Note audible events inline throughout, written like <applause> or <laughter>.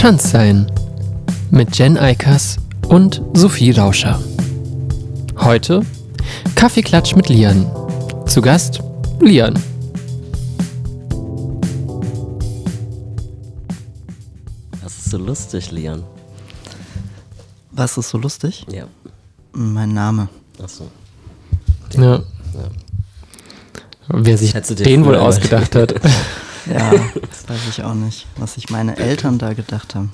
Transsein mit Jen Eikers und Sophie Rauscher. Heute Kaffeeklatsch mit Lian. Zu Gast Lian. Was ist so lustig, Lian? Was ist so lustig? Ja. Mein Name. Achso. Ja. Wer sich den wohl ausgedacht hat. <laughs> Ja, <laughs> das weiß ich auch nicht, was sich meine Eltern da gedacht haben.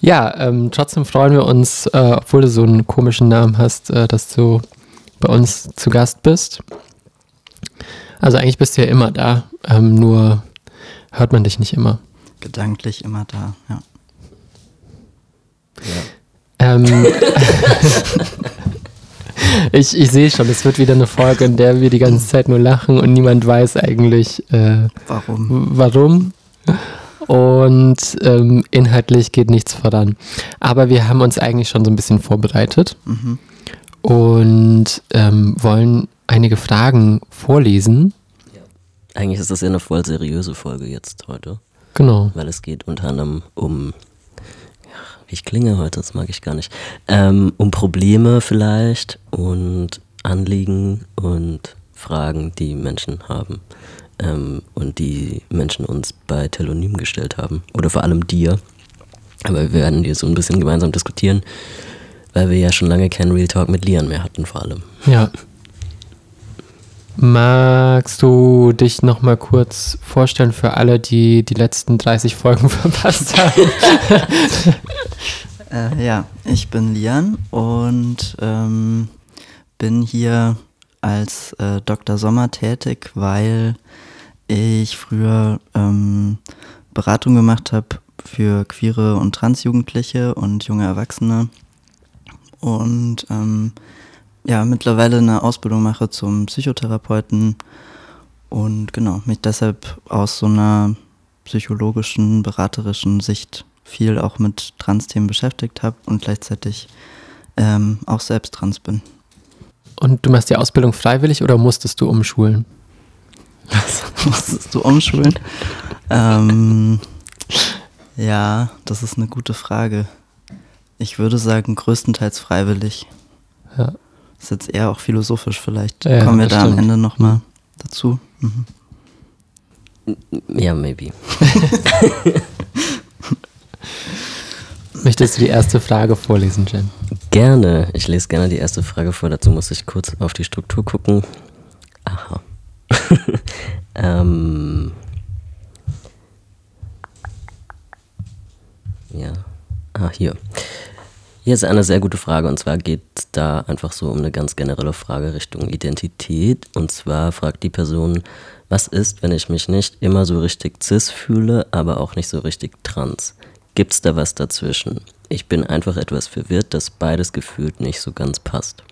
Ja, ähm, trotzdem freuen wir uns, äh, obwohl du so einen komischen Namen hast, äh, dass du bei uns zu Gast bist. Also eigentlich bist du ja immer da, ähm, nur hört man dich nicht immer. Gedanklich immer da, ja. Ja. Ähm, <laughs> <laughs> ich ich sehe schon, es wird wieder eine Folge, in der wir die ganze Zeit nur lachen und niemand weiß eigentlich, äh, Warum? warum. Und ähm, inhaltlich geht nichts voran. Aber wir haben uns eigentlich schon so ein bisschen vorbereitet Mhm. und ähm, wollen einige Fragen vorlesen. Eigentlich ist das ja eine voll seriöse Folge jetzt heute, Genau. weil es geht unter anderem um. Ich klinge heute, das mag ich gar nicht. Ähm, um Probleme vielleicht und Anliegen und Fragen, die Menschen haben. Ähm, und die Menschen uns bei Telonym gestellt haben. Oder vor allem dir. Aber wir werden die so ein bisschen gemeinsam diskutieren, weil wir ja schon lange keinen Real Talk mit Lian mehr hatten, vor allem. Ja. Magst du dich noch mal kurz vorstellen für alle, die die letzten 30 Folgen <laughs> verpasst haben? Äh, ja, ich bin Lian und ähm, bin hier als äh, Dr. Sommer tätig, weil ich früher ähm, Beratung gemacht habe für queere und Transjugendliche und junge Erwachsene und ähm, ja, mittlerweile eine Ausbildung mache zum Psychotherapeuten und genau, mich deshalb aus so einer psychologischen, beraterischen Sicht viel auch mit Trans-Themen beschäftigt habe und gleichzeitig ähm, auch selbst trans bin. Und du machst die Ausbildung freiwillig oder musstest du umschulen? <laughs> Musstest du umschulen? ähm, ja, das ist eine gute Frage. Ich würde sagen, größtenteils freiwillig. Ja. Ist jetzt eher auch philosophisch vielleicht. Ja, Kommen wir da am stimmt. Ende nochmal dazu. Mhm. Ja, maybe. <laughs> Möchtest du die erste Frage vorlesen, Jen? Gerne. Ich lese gerne die erste Frage vor. Dazu muss ich kurz auf die Struktur gucken. Aha. <laughs> ähm. Ja. Ah, hier. Hier ist eine sehr gute Frage und zwar geht da einfach so um eine ganz generelle Frage Richtung Identität. Und zwar fragt die Person, was ist, wenn ich mich nicht immer so richtig cis fühle, aber auch nicht so richtig trans? Gibt's da was dazwischen? Ich bin einfach etwas verwirrt, dass beides gefühlt nicht so ganz passt.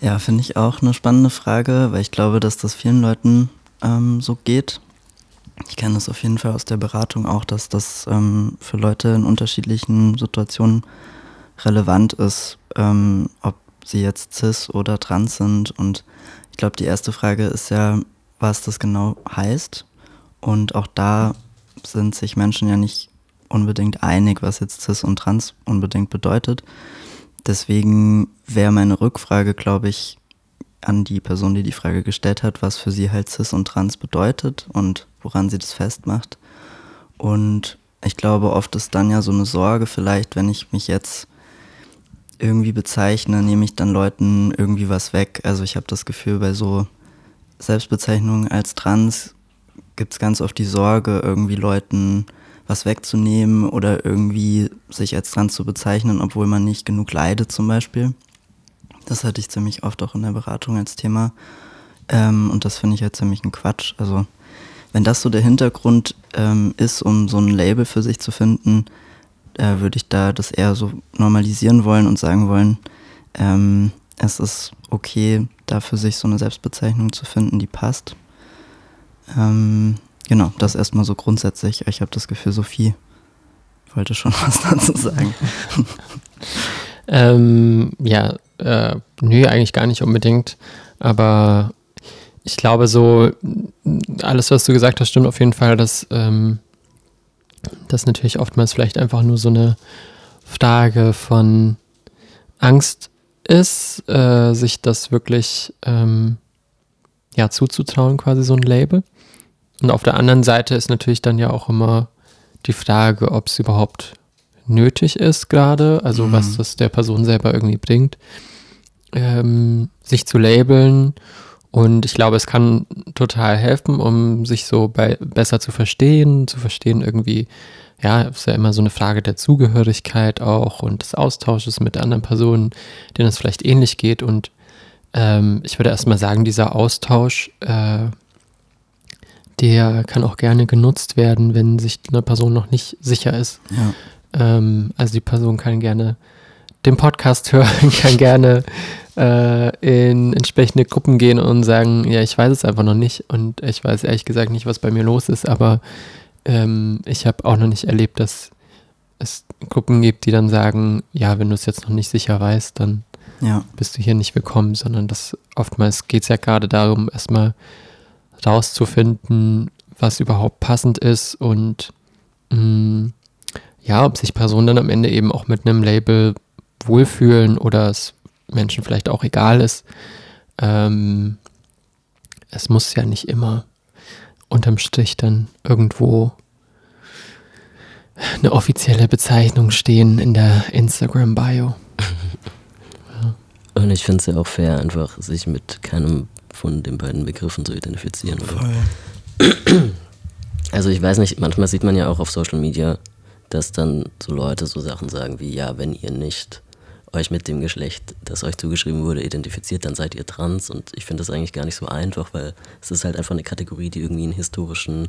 Ja, finde ich auch eine spannende Frage, weil ich glaube, dass das vielen Leuten ähm, so geht. Ich kenne das auf jeden Fall aus der Beratung auch, dass das ähm, für Leute in unterschiedlichen Situationen relevant ist, ähm, ob sie jetzt cis oder trans sind. Und ich glaube, die erste Frage ist ja, was das genau heißt. Und auch da sind sich Menschen ja nicht unbedingt einig, was jetzt cis und trans unbedingt bedeutet. Deswegen wäre meine Rückfrage, glaube ich, an die Person, die die Frage gestellt hat, was für sie halt cis und trans bedeutet und woran sie das festmacht. Und ich glaube, oft ist dann ja so eine Sorge vielleicht, wenn ich mich jetzt irgendwie bezeichne, nehme ich dann Leuten irgendwie was weg. Also ich habe das Gefühl, bei so Selbstbezeichnungen als trans gibt es ganz oft die Sorge, irgendwie Leuten was wegzunehmen oder irgendwie sich als trans zu bezeichnen, obwohl man nicht genug leidet zum Beispiel. Das hatte ich ziemlich oft auch in der Beratung als Thema. Ähm, und das finde ich halt ziemlich ein Quatsch. Also wenn das so der Hintergrund ähm, ist, um so ein Label für sich zu finden, äh, würde ich da das eher so normalisieren wollen und sagen wollen, ähm, es ist okay, da für sich so eine Selbstbezeichnung zu finden, die passt. Ähm, genau, das erstmal so grundsätzlich. Ich habe das Gefühl, Sophie wollte schon <laughs> was dazu sagen. <laughs> Ähm, ja, äh, nö, eigentlich gar nicht unbedingt. Aber ich glaube so, alles, was du gesagt hast, stimmt auf jeden Fall, dass ähm, das natürlich oftmals vielleicht einfach nur so eine Frage von Angst ist, äh, sich das wirklich ähm, ja, zuzutrauen, quasi so ein Label. Und auf der anderen Seite ist natürlich dann ja auch immer die Frage, ob es überhaupt nötig ist gerade, also mhm. was das der Person selber irgendwie bringt, ähm, sich zu labeln. Und ich glaube, es kann total helfen, um sich so bei, besser zu verstehen, zu verstehen irgendwie, ja, ist ja immer so eine Frage der Zugehörigkeit auch und des Austausches mit anderen Personen, denen es vielleicht ähnlich geht. Und ähm, ich würde erstmal sagen, dieser Austausch, äh, der kann auch gerne genutzt werden, wenn sich eine Person noch nicht sicher ist. Ja. Ähm, also die Person kann gerne den Podcast hören, <laughs> kann gerne äh, in entsprechende Gruppen gehen und sagen, ja, ich weiß es einfach noch nicht und ich weiß ehrlich gesagt nicht, was bei mir los ist, aber ähm, ich habe auch noch nicht erlebt, dass es Gruppen gibt, die dann sagen, ja, wenn du es jetzt noch nicht sicher weißt, dann ja. bist du hier nicht willkommen, sondern das oftmals geht es ja gerade darum, erstmal rauszufinden, was überhaupt passend ist und mh, mm, ja, ob sich Personen dann am Ende eben auch mit einem Label wohlfühlen oder es Menschen vielleicht auch egal ist. Ähm, es muss ja nicht immer unterm Strich dann irgendwo eine offizielle Bezeichnung stehen in der Instagram-Bio. ja. Und ich finde es ja auch fair, einfach sich mit keinem von den beiden Begriffen zu identifizieren. Also ich weiß nicht, manchmal sieht man ja auch auf Social Media, dass dann so Leute so Sachen sagen wie, ja, wenn ihr nicht euch mit dem Geschlecht, das euch zugeschrieben wurde, identifiziert, dann seid ihr trans. Und ich finde das eigentlich gar nicht so einfach, weil es ist halt einfach eine Kategorie, die irgendwie einen historischen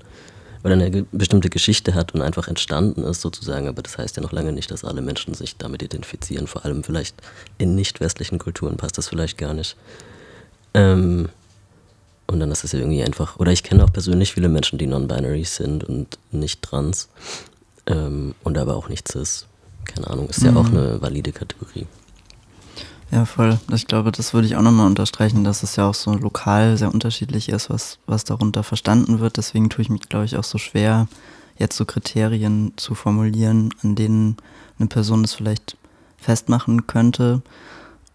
oder eine bestimmte Geschichte hat und einfach entstanden ist sozusagen. Aber das heißt ja noch lange nicht, dass alle Menschen sich damit identifizieren. Vor allem vielleicht in nicht westlichen Kulturen passt das vielleicht gar nicht. Ähm, und dann ist es ja irgendwie einfach, oder ich kenne auch persönlich viele Menschen, die non-binary sind und nicht trans ähm, und aber auch nicht cis keine Ahnung, ist ja mhm. auch eine valide Kategorie. Ja, voll. Ich glaube, das würde ich auch nochmal unterstreichen, dass es ja auch so lokal sehr unterschiedlich ist, was, was darunter verstanden wird. Deswegen tue ich mich, glaube ich, auch so schwer, jetzt so Kriterien zu formulieren, an denen eine Person das vielleicht festmachen könnte.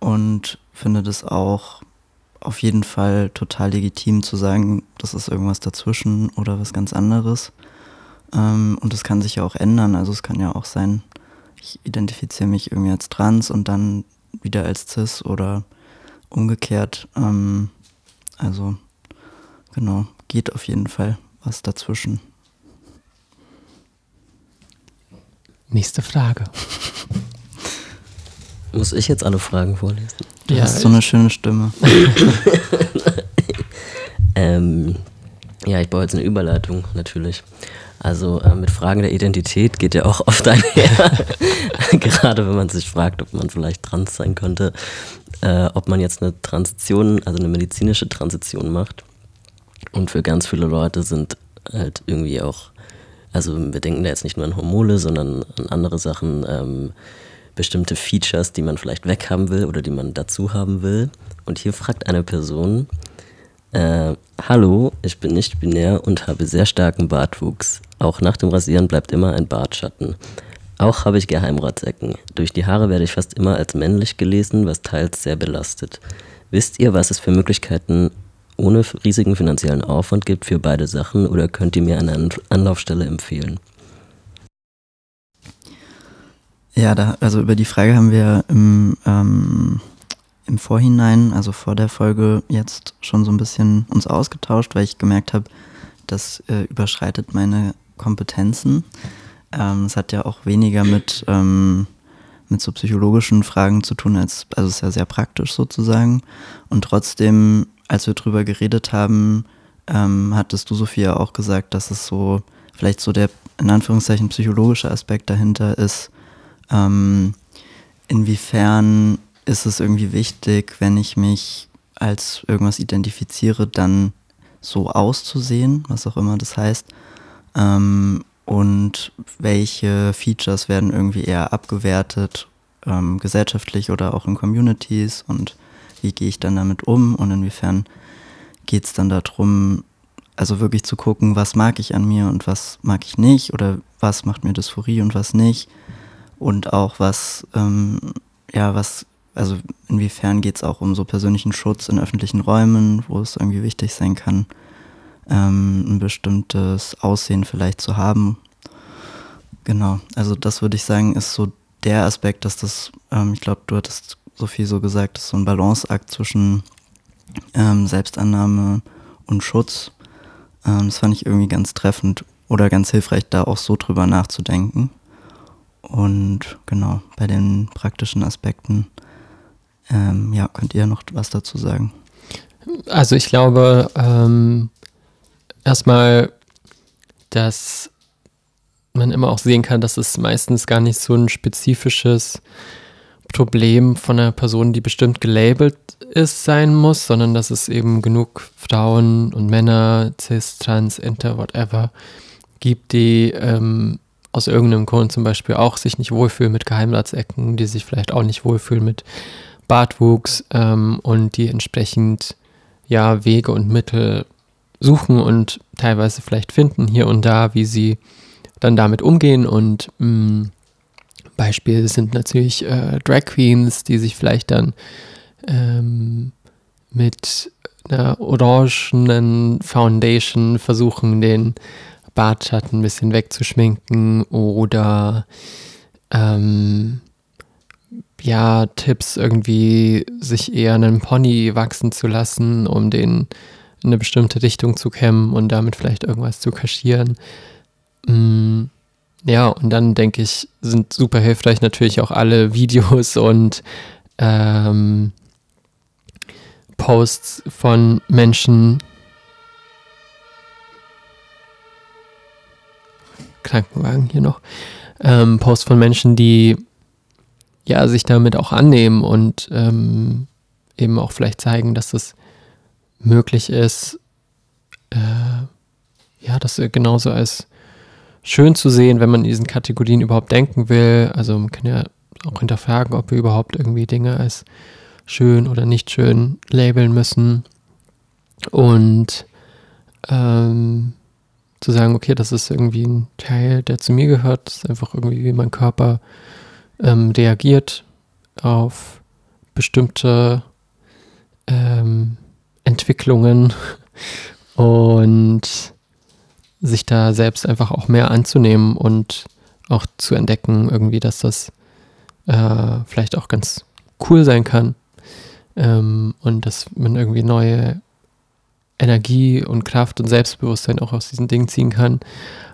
Und finde das auch auf jeden Fall total legitim zu sagen, das ist irgendwas dazwischen oder was ganz anderes. Ähm, und das kann sich ja auch ändern. Also es kann ja auch sein, ich identifiziere mich irgendwie als trans und dann wieder als cis oder umgekehrt. Ähm, also genau, geht auf jeden Fall was dazwischen. Nächste Frage. Muss ich jetzt alle Fragen vorlesen? Du ja, hast so eine schöne Stimme. <laughs> ähm, ja, ich baue jetzt eine Überleitung natürlich. Also äh, mit Fragen der Identität geht ja auch oft <laughs> einher. <laughs> Gerade wenn man sich fragt, ob man vielleicht trans sein könnte, äh, ob man jetzt eine Transition, also eine medizinische Transition macht. Und für ganz viele Leute sind halt irgendwie auch, also wir denken da jetzt nicht nur an Hormone, sondern an andere Sachen, ähm, bestimmte Features, die man vielleicht weghaben will oder die man dazu haben will. Und hier fragt eine Person, äh, hallo, ich bin nicht binär und habe sehr starken Bartwuchs. Auch nach dem Rasieren bleibt immer ein Bartschatten. Auch habe ich Geheimratsecken. Durch die Haare werde ich fast immer als männlich gelesen, was teils sehr belastet. Wisst ihr, was es für Möglichkeiten ohne riesigen finanziellen Aufwand gibt für beide Sachen oder könnt ihr mir eine Anlaufstelle empfehlen? Ja, da, also über die Frage haben wir im ähm, im Vorhinein, also vor der Folge, jetzt schon so ein bisschen uns ausgetauscht, weil ich gemerkt habe, das äh, überschreitet meine Kompetenzen. Ähm, es hat ja auch weniger mit, ähm, mit so psychologischen Fragen zu tun, als, also es ist ja sehr praktisch sozusagen. Und trotzdem, als wir drüber geredet haben, ähm, hattest du, Sophia, auch gesagt, dass es so vielleicht so der in Anführungszeichen psychologische Aspekt dahinter ist, ähm, inwiefern ist es irgendwie wichtig, wenn ich mich als irgendwas identifiziere, dann so auszusehen, was auch immer das heißt. Ähm, und welche Features werden irgendwie eher abgewertet, ähm, gesellschaftlich oder auch in Communities und wie gehe ich dann damit um und inwiefern geht es dann darum, also wirklich zu gucken, was mag ich an mir und was mag ich nicht oder was macht mir Dysphorie und was nicht und auch was, ähm, ja, was, also inwiefern geht es auch um so persönlichen Schutz in öffentlichen Räumen, wo es irgendwie wichtig sein kann, ähm, ein bestimmtes Aussehen vielleicht zu haben. Genau, also das würde ich sagen, ist so der Aspekt, dass das, ähm, ich glaube, du hattest so viel so gesagt, ist so ein Balanceakt zwischen ähm, Selbstannahme und Schutz. Ähm, das fand ich irgendwie ganz treffend oder ganz hilfreich, da auch so drüber nachzudenken. Und genau, bei den praktischen Aspekten, ähm, ja, könnt ihr noch was dazu sagen? Also ich glaube, ähm, erstmal, dass man immer auch sehen kann, dass es meistens gar nicht so ein spezifisches Problem von einer Person, die bestimmt gelabelt ist, sein muss, sondern dass es eben genug Frauen und Männer, cis, trans, inter, whatever, gibt, die ähm, aus irgendeinem Grund zum Beispiel auch sich nicht wohlfühlen mit Geheimratsecken, die sich vielleicht auch nicht wohlfühlen mit Bartwuchs ähm, und die entsprechend ja Wege und Mittel suchen und teilweise vielleicht finden hier und da, wie sie dann damit umgehen. Und mh, mm, Beispiel sind natürlich äh, Drag Queens, die sich vielleicht dann ähm, mit einer orangenen Foundation versuchen, den Bartschatten ein bisschen wegzuschminken oder ähm, ja, Tipps irgendwie sich eher einen Pony wachsen zu lassen, um den in eine bestimmte Richtung zu kämmen und damit vielleicht irgendwas zu kaschieren. Mm, ja, und dann denke ich, sind super hilfreich natürlich auch alle <laughs> Videos und ähm, Posts von Menschen, Krankenwagen hier noch, ähm, Posts von Menschen, die ja sich damit auch annehmen und ähm, eben auch vielleicht zeigen, dass es möglich ist, äh, ja, das genauso als schön zu sehen, wenn man in diesen Kategorien überhaupt denken will. Also man kann ja auch hinterfragen, ob wir überhaupt irgendwie Dinge als schön oder nicht schön labeln müssen. Und ähm, zu sagen, okay, das ist irgendwie ein Teil, der zu mir gehört, das ist einfach irgendwie, wie mein Körper ähm, reagiert auf bestimmte ähm, Entwicklungen <laughs> und sich da selbst einfach auch mehr anzunehmen und auch zu entdecken, irgendwie, dass das äh, vielleicht auch ganz cool sein kann ähm, und dass man irgendwie neue Energie und Kraft und Selbstbewusstsein auch aus diesen Dingen ziehen kann.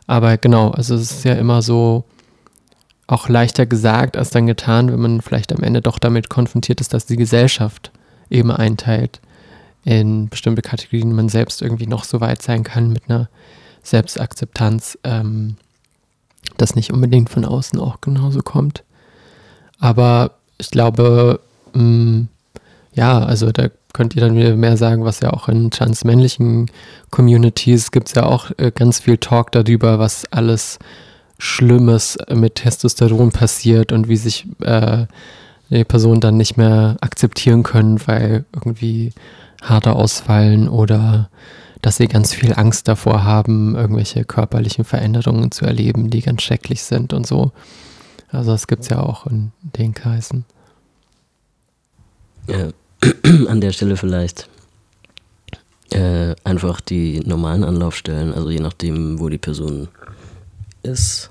Aber genau, also es ist ja immer so auch leichter gesagt als dann getan, wenn man vielleicht am Ende doch damit konfrontiert ist, dass die Gesellschaft eben einteilt in bestimmte Kategorien, man selbst irgendwie noch so weit sein kann mit einer Selbstakzeptanz, ähm, das nicht unbedingt von außen auch genauso kommt. Aber ich glaube, mh, mm, ja, also da könnt ihr dann wieder mehr sagen, was ja auch in transmännlichen Communities gibt es ja auch äh, ganz viel Talk darüber, was alles Schlimmes mit Testosteron passiert und wie sich äh, die Personen dann nicht mehr akzeptieren können, weil irgendwie Haare ausfallen oder dass sie ganz viel Angst davor haben, irgendwelche körperlichen Veränderungen zu erleben, die ganz schrecklich sind und so. Also das gibt es ja auch in den Kreisen. Ja, <clears throat> an der Stelle vielleicht äh, einfach die normalen Anlaufstellen, also je nachdem, wo die Person ist,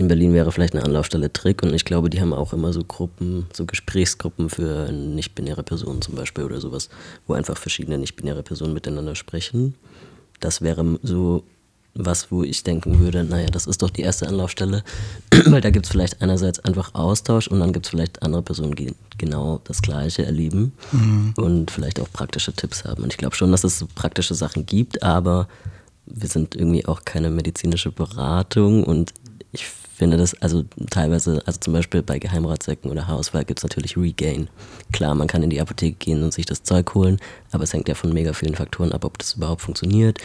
in Berlin wäre vielleicht eine Anlaufstelle Trick und ich glaube, die haben auch immer so Gruppen, so Gesprächsgruppen für nicht-binäre Personen zum Beispiel oder sowas, wo einfach verschiedene nicht-binäre Personen miteinander sprechen. Das wäre so was, wo ich denken würde, naja, das ist doch die erste Anlaufstelle, <clears throat> weil da gibt es vielleicht einerseits einfach Austausch und dann gibt es vielleicht andere Personen, die genau das Gleiche erleben mhm. und vielleicht auch praktische Tipps haben. Und ich glaube schon, dass es so praktische Sachen gibt, aber wir sind irgendwie auch keine medizinische Beratung und ich finde das, also teilweise, also zum Beispiel bei Geheimratsecken oder Haarausfall gibt es natürlich Regain. Klar, man kann in die Apotheke gehen und sich das Zeug holen, aber es hängt ja von mega vielen Faktoren ab, ob das überhaupt funktioniert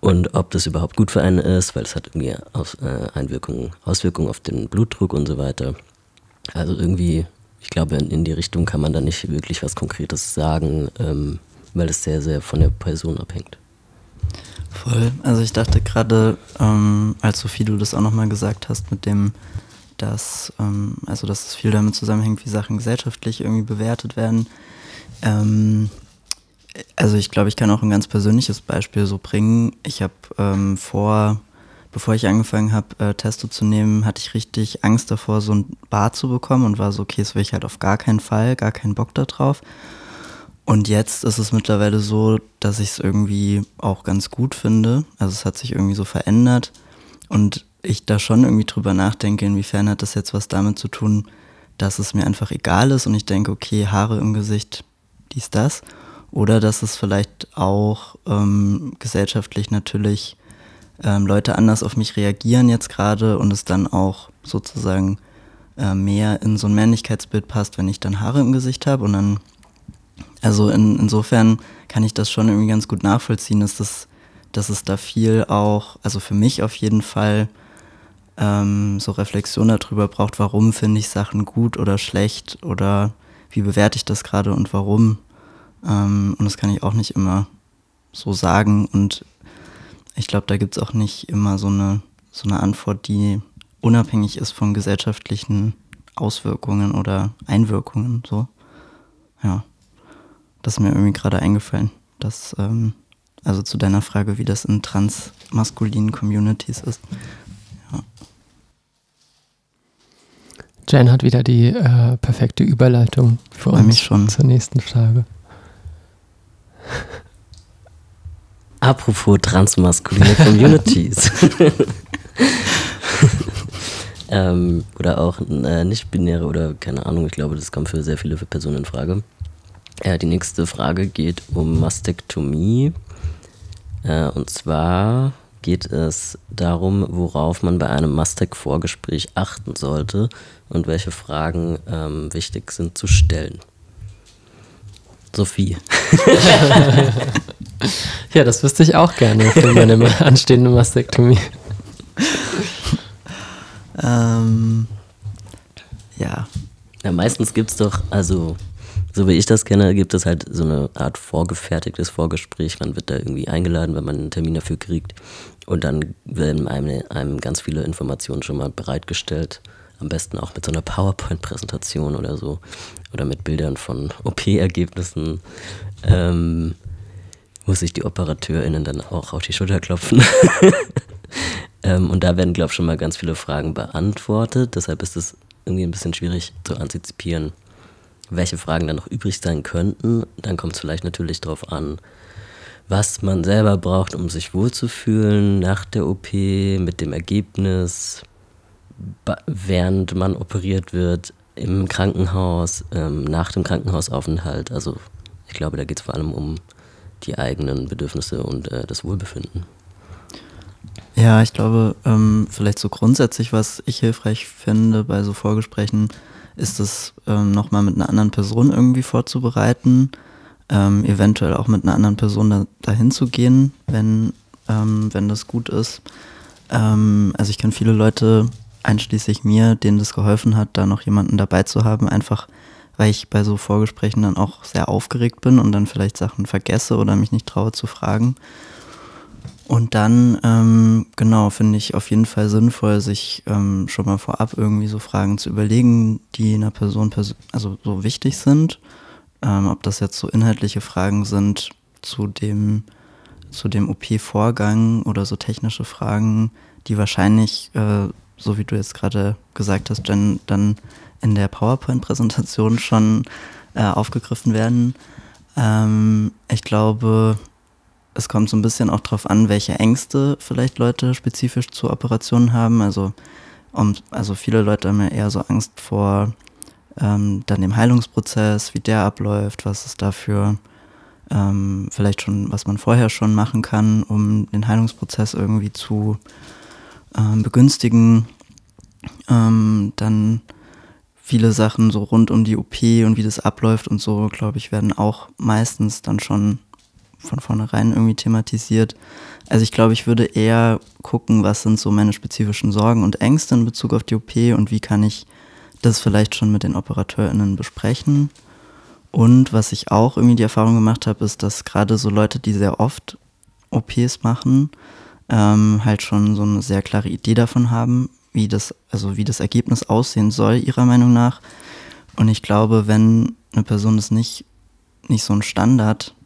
und ob das überhaupt gut für einen ist, weil es hat irgendwie Aus, äh, Einwirkungen, Auswirkungen auf den Blutdruck und so weiter. Also irgendwie, ich glaube, in, in die Richtung kann man da nicht wirklich was Konkretes sagen, ähm, weil es sehr, sehr von der Person abhängt. Voll. Also ich dachte gerade, ähm, als Sophie du das auch nochmal gesagt hast, mit dem, dass, ähm, also dass es viel damit zusammenhängt, wie Sachen gesellschaftlich irgendwie bewertet werden. Ähm, also ich glaube, ich kann auch ein ganz persönliches Beispiel so bringen. Ich habe ähm, vor, bevor ich angefangen habe, äh, Testo zu nehmen, hatte ich richtig Angst davor, so ein Bar zu bekommen und war so, okay, das will ich halt auf gar keinen Fall, gar keinen Bock da drauf. Und jetzt ist es mittlerweile so, dass ich es irgendwie auch ganz gut finde. Also es hat sich irgendwie so verändert und ich da schon irgendwie drüber nachdenke, inwiefern hat das jetzt was damit zu tun, dass es mir einfach egal ist und ich denke, okay, Haare im Gesicht, dies, das. Oder dass es vielleicht auch ähm, gesellschaftlich natürlich ähm, Leute anders auf mich reagieren jetzt gerade und es dann auch sozusagen äh, mehr in so ein Männlichkeitsbild passt, wenn ich dann Haare im Gesicht habe und dann also in, insofern kann ich das schon irgendwie ganz gut nachvollziehen, dass, das, dass es da viel auch, also für mich auf jeden Fall, ähm, so Reflexion darüber braucht, warum finde ich Sachen gut oder schlecht oder wie bewerte ich das gerade und warum. Ähm, und das kann ich auch nicht immer so sagen. Und ich glaube, da gibt es auch nicht immer so eine, so eine Antwort, die unabhängig ist von gesellschaftlichen Auswirkungen oder Einwirkungen. So. Ja. Das ist mir irgendwie gerade eingefallen. Dass, ähm, also zu deiner Frage, wie das in transmaskulinen Communities ist. Ja. Jan hat wieder die äh, perfekte Überleitung für uns schon. zur nächsten Frage. <laughs> Apropos transmaskuline Communities. <laughs> ähm, oder auch äh, nicht-binäre oder keine Ahnung, ich glaube, das kommt für sehr viele Personen in Frage. Äh, die nächste Frage geht um Mastektomie. Äh, und zwar geht es darum, worauf man bei einem Mastek-Vorgespräch achten sollte und welche Fragen ähm, wichtig sind zu stellen. Sophie. <laughs> Ja, das wüsste ich auch gerne für meine anstehende Mastektomie. Ähm, ja, Ja, meistens gibt es doch, also so wie ich das kenne, gibt es halt so eine Art vorgefertigtes Vorgespräch. Man wird da irgendwie eingeladen, wenn man einen Termin dafür kriegt. Und dann werden einem, einem ganz viele Informationen schon mal bereitgestellt. Am besten auch mit so einer PowerPoint-Präsentation oder so. Oder mit Bildern von <laughs> OP-Ergebnissen. Ähm, muss sich die OperateurInnen dann auch auf die Schulter klopfen. <laughs> ähm, und da werden, glaube ich, schon mal ganz viele Fragen beantwortet. Deshalb ist es irgendwie ein bisschen schwierig zu antizipieren, welche Fragen dann noch übrig sein könnten. Dann kommt es vielleicht natürlich darauf an, was man selber braucht, um sich wohlzufühlen nach der OP, mit dem Ergebnis, während man operiert wird, im Krankenhaus, ähm, nach dem Krankenhausaufenthalt. Also ich glaube, da geht es vor allem um die eigenen Bedürfnisse und äh, das Wohlbefinden. Ja, ich glaube, ähm, vielleicht so grundsätzlich, was ich hilfreich finde bei so Vorgesprächen, ist es ähm, nochmal mit einer anderen Person irgendwie vorzubereiten, ähm, eventuell auch mit einer anderen Person da, dahin zu gehen, wenn, ähm, wenn das gut ist. Ähm, also ich kenne viele Leute, einschließlich mir, denen das geholfen hat, da noch jemanden dabei zu haben, einfach weil ich bei so Vorgesprächen dann auch sehr aufgeregt bin und dann vielleicht Sachen vergesse oder mich nicht traue zu fragen. Und dann, ähm, genau, finde ich auf jeden Fall sinnvoll, sich ähm, schon mal vorab irgendwie so Fragen zu überlegen, die einer Person pers also so wichtig sind. Ähm, ob das jetzt so inhaltliche Fragen sind zu dem, zu dem OP-Vorgang oder so technische Fragen, die wahrscheinlich, äh, so wie du jetzt gerade gesagt hast, Jen, dann in der PowerPoint-Präsentation schon äh, aufgegriffen werden. Ähm, ich glaube, es kommt so ein bisschen auch drauf an, welche Ängste vielleicht Leute spezifisch zur Operation haben. Also, um, also viele Leute haben ja eher so Angst vor ähm, dann dem Heilungsprozess, wie der abläuft, was es dafür ähm, vielleicht schon, was man vorher schon machen kann, um den Heilungsprozess irgendwie zu ähm, begünstigen. Ähm, dann viele Sachen so rund um die OP und wie das abläuft und so, glaube ich, werden auch meistens dann schon von vornherein irgendwie thematisiert. Also ich glaube, ich würde eher gucken, was sind so meine spezifischen Sorgen und Ängste in Bezug auf die OP und wie kann ich das vielleicht schon mit den OperateurInnen besprechen. Und was ich auch irgendwie die Erfahrung gemacht habe, ist, dass gerade so Leute, die sehr oft OPs machen, ähm, halt schon so eine sehr klare Idee davon haben, wie das, also wie das Ergebnis aussehen soll, ihrer Meinung nach. Und ich glaube, wenn eine Person das nicht, nicht so ein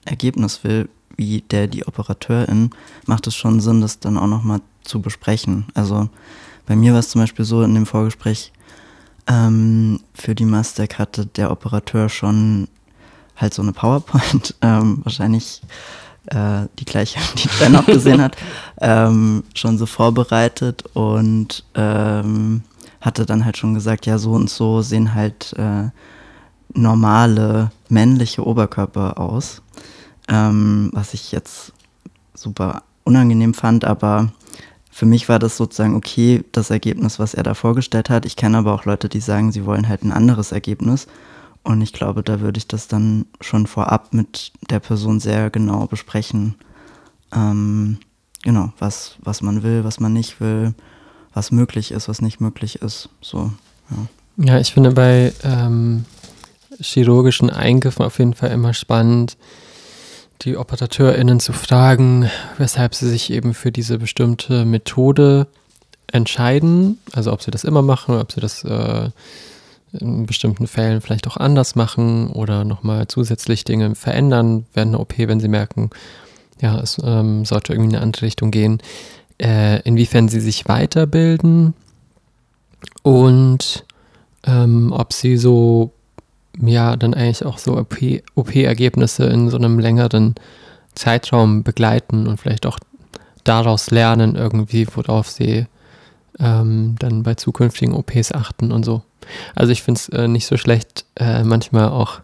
Standardergebnis will, wie der die Operateurin, macht es schon Sinn, das dann auch nochmal zu besprechen. Also bei mir war es zum Beispiel so in dem Vorgespräch, ähm, für die Mastec hatte der Operateur schon halt so eine PowerPoint, <laughs> ähm, wahrscheinlich äh, die gleiche, <laughs> die Dan auch gesehen hat, ähm, schon so vorbereitet und ähm, hatte dann halt schon gesagt, ja, so und so sehen halt äh, normale männliche Oberkörper aus, ähm, was ich jetzt super unangenehm fand, aber für mich war das sozusagen okay, das Ergebnis, was er da vorgestellt hat. Ich kenne aber auch Leute, die sagen, sie wollen halt ein anderes Ergebnis. Und ich glaube, da würde ich das dann schon vorab mit der Person sehr genau besprechen. Ähm, genau, was, was man will, was man nicht will, was möglich ist, was nicht möglich ist. So, ja. ja ich finde bei ähm, chirurgischen Eingriffen auf jeden Fall immer spannend, die OperateurInnen zu fragen, weshalb sie sich eben für diese bestimmte Methode entscheiden. Also ob sie das immer machen, ob sie das äh, in bestimmten Fällen vielleicht auch anders machen oder nochmal zusätzlich Dinge verändern während einer OP, wenn sie merken, ja, es ähm, sollte irgendwie in eine andere Richtung gehen. Äh, inwiefern sie sich weiterbilden und ähm, ob sie so, ja, dann eigentlich auch so OP-Ergebnisse in so einem längeren Zeitraum begleiten und vielleicht auch daraus lernen irgendwie, worauf sie ähm, dann bei zukünftigen OPs achten und so. Also ich finde es äh, nicht so schlecht, äh, manchmal auch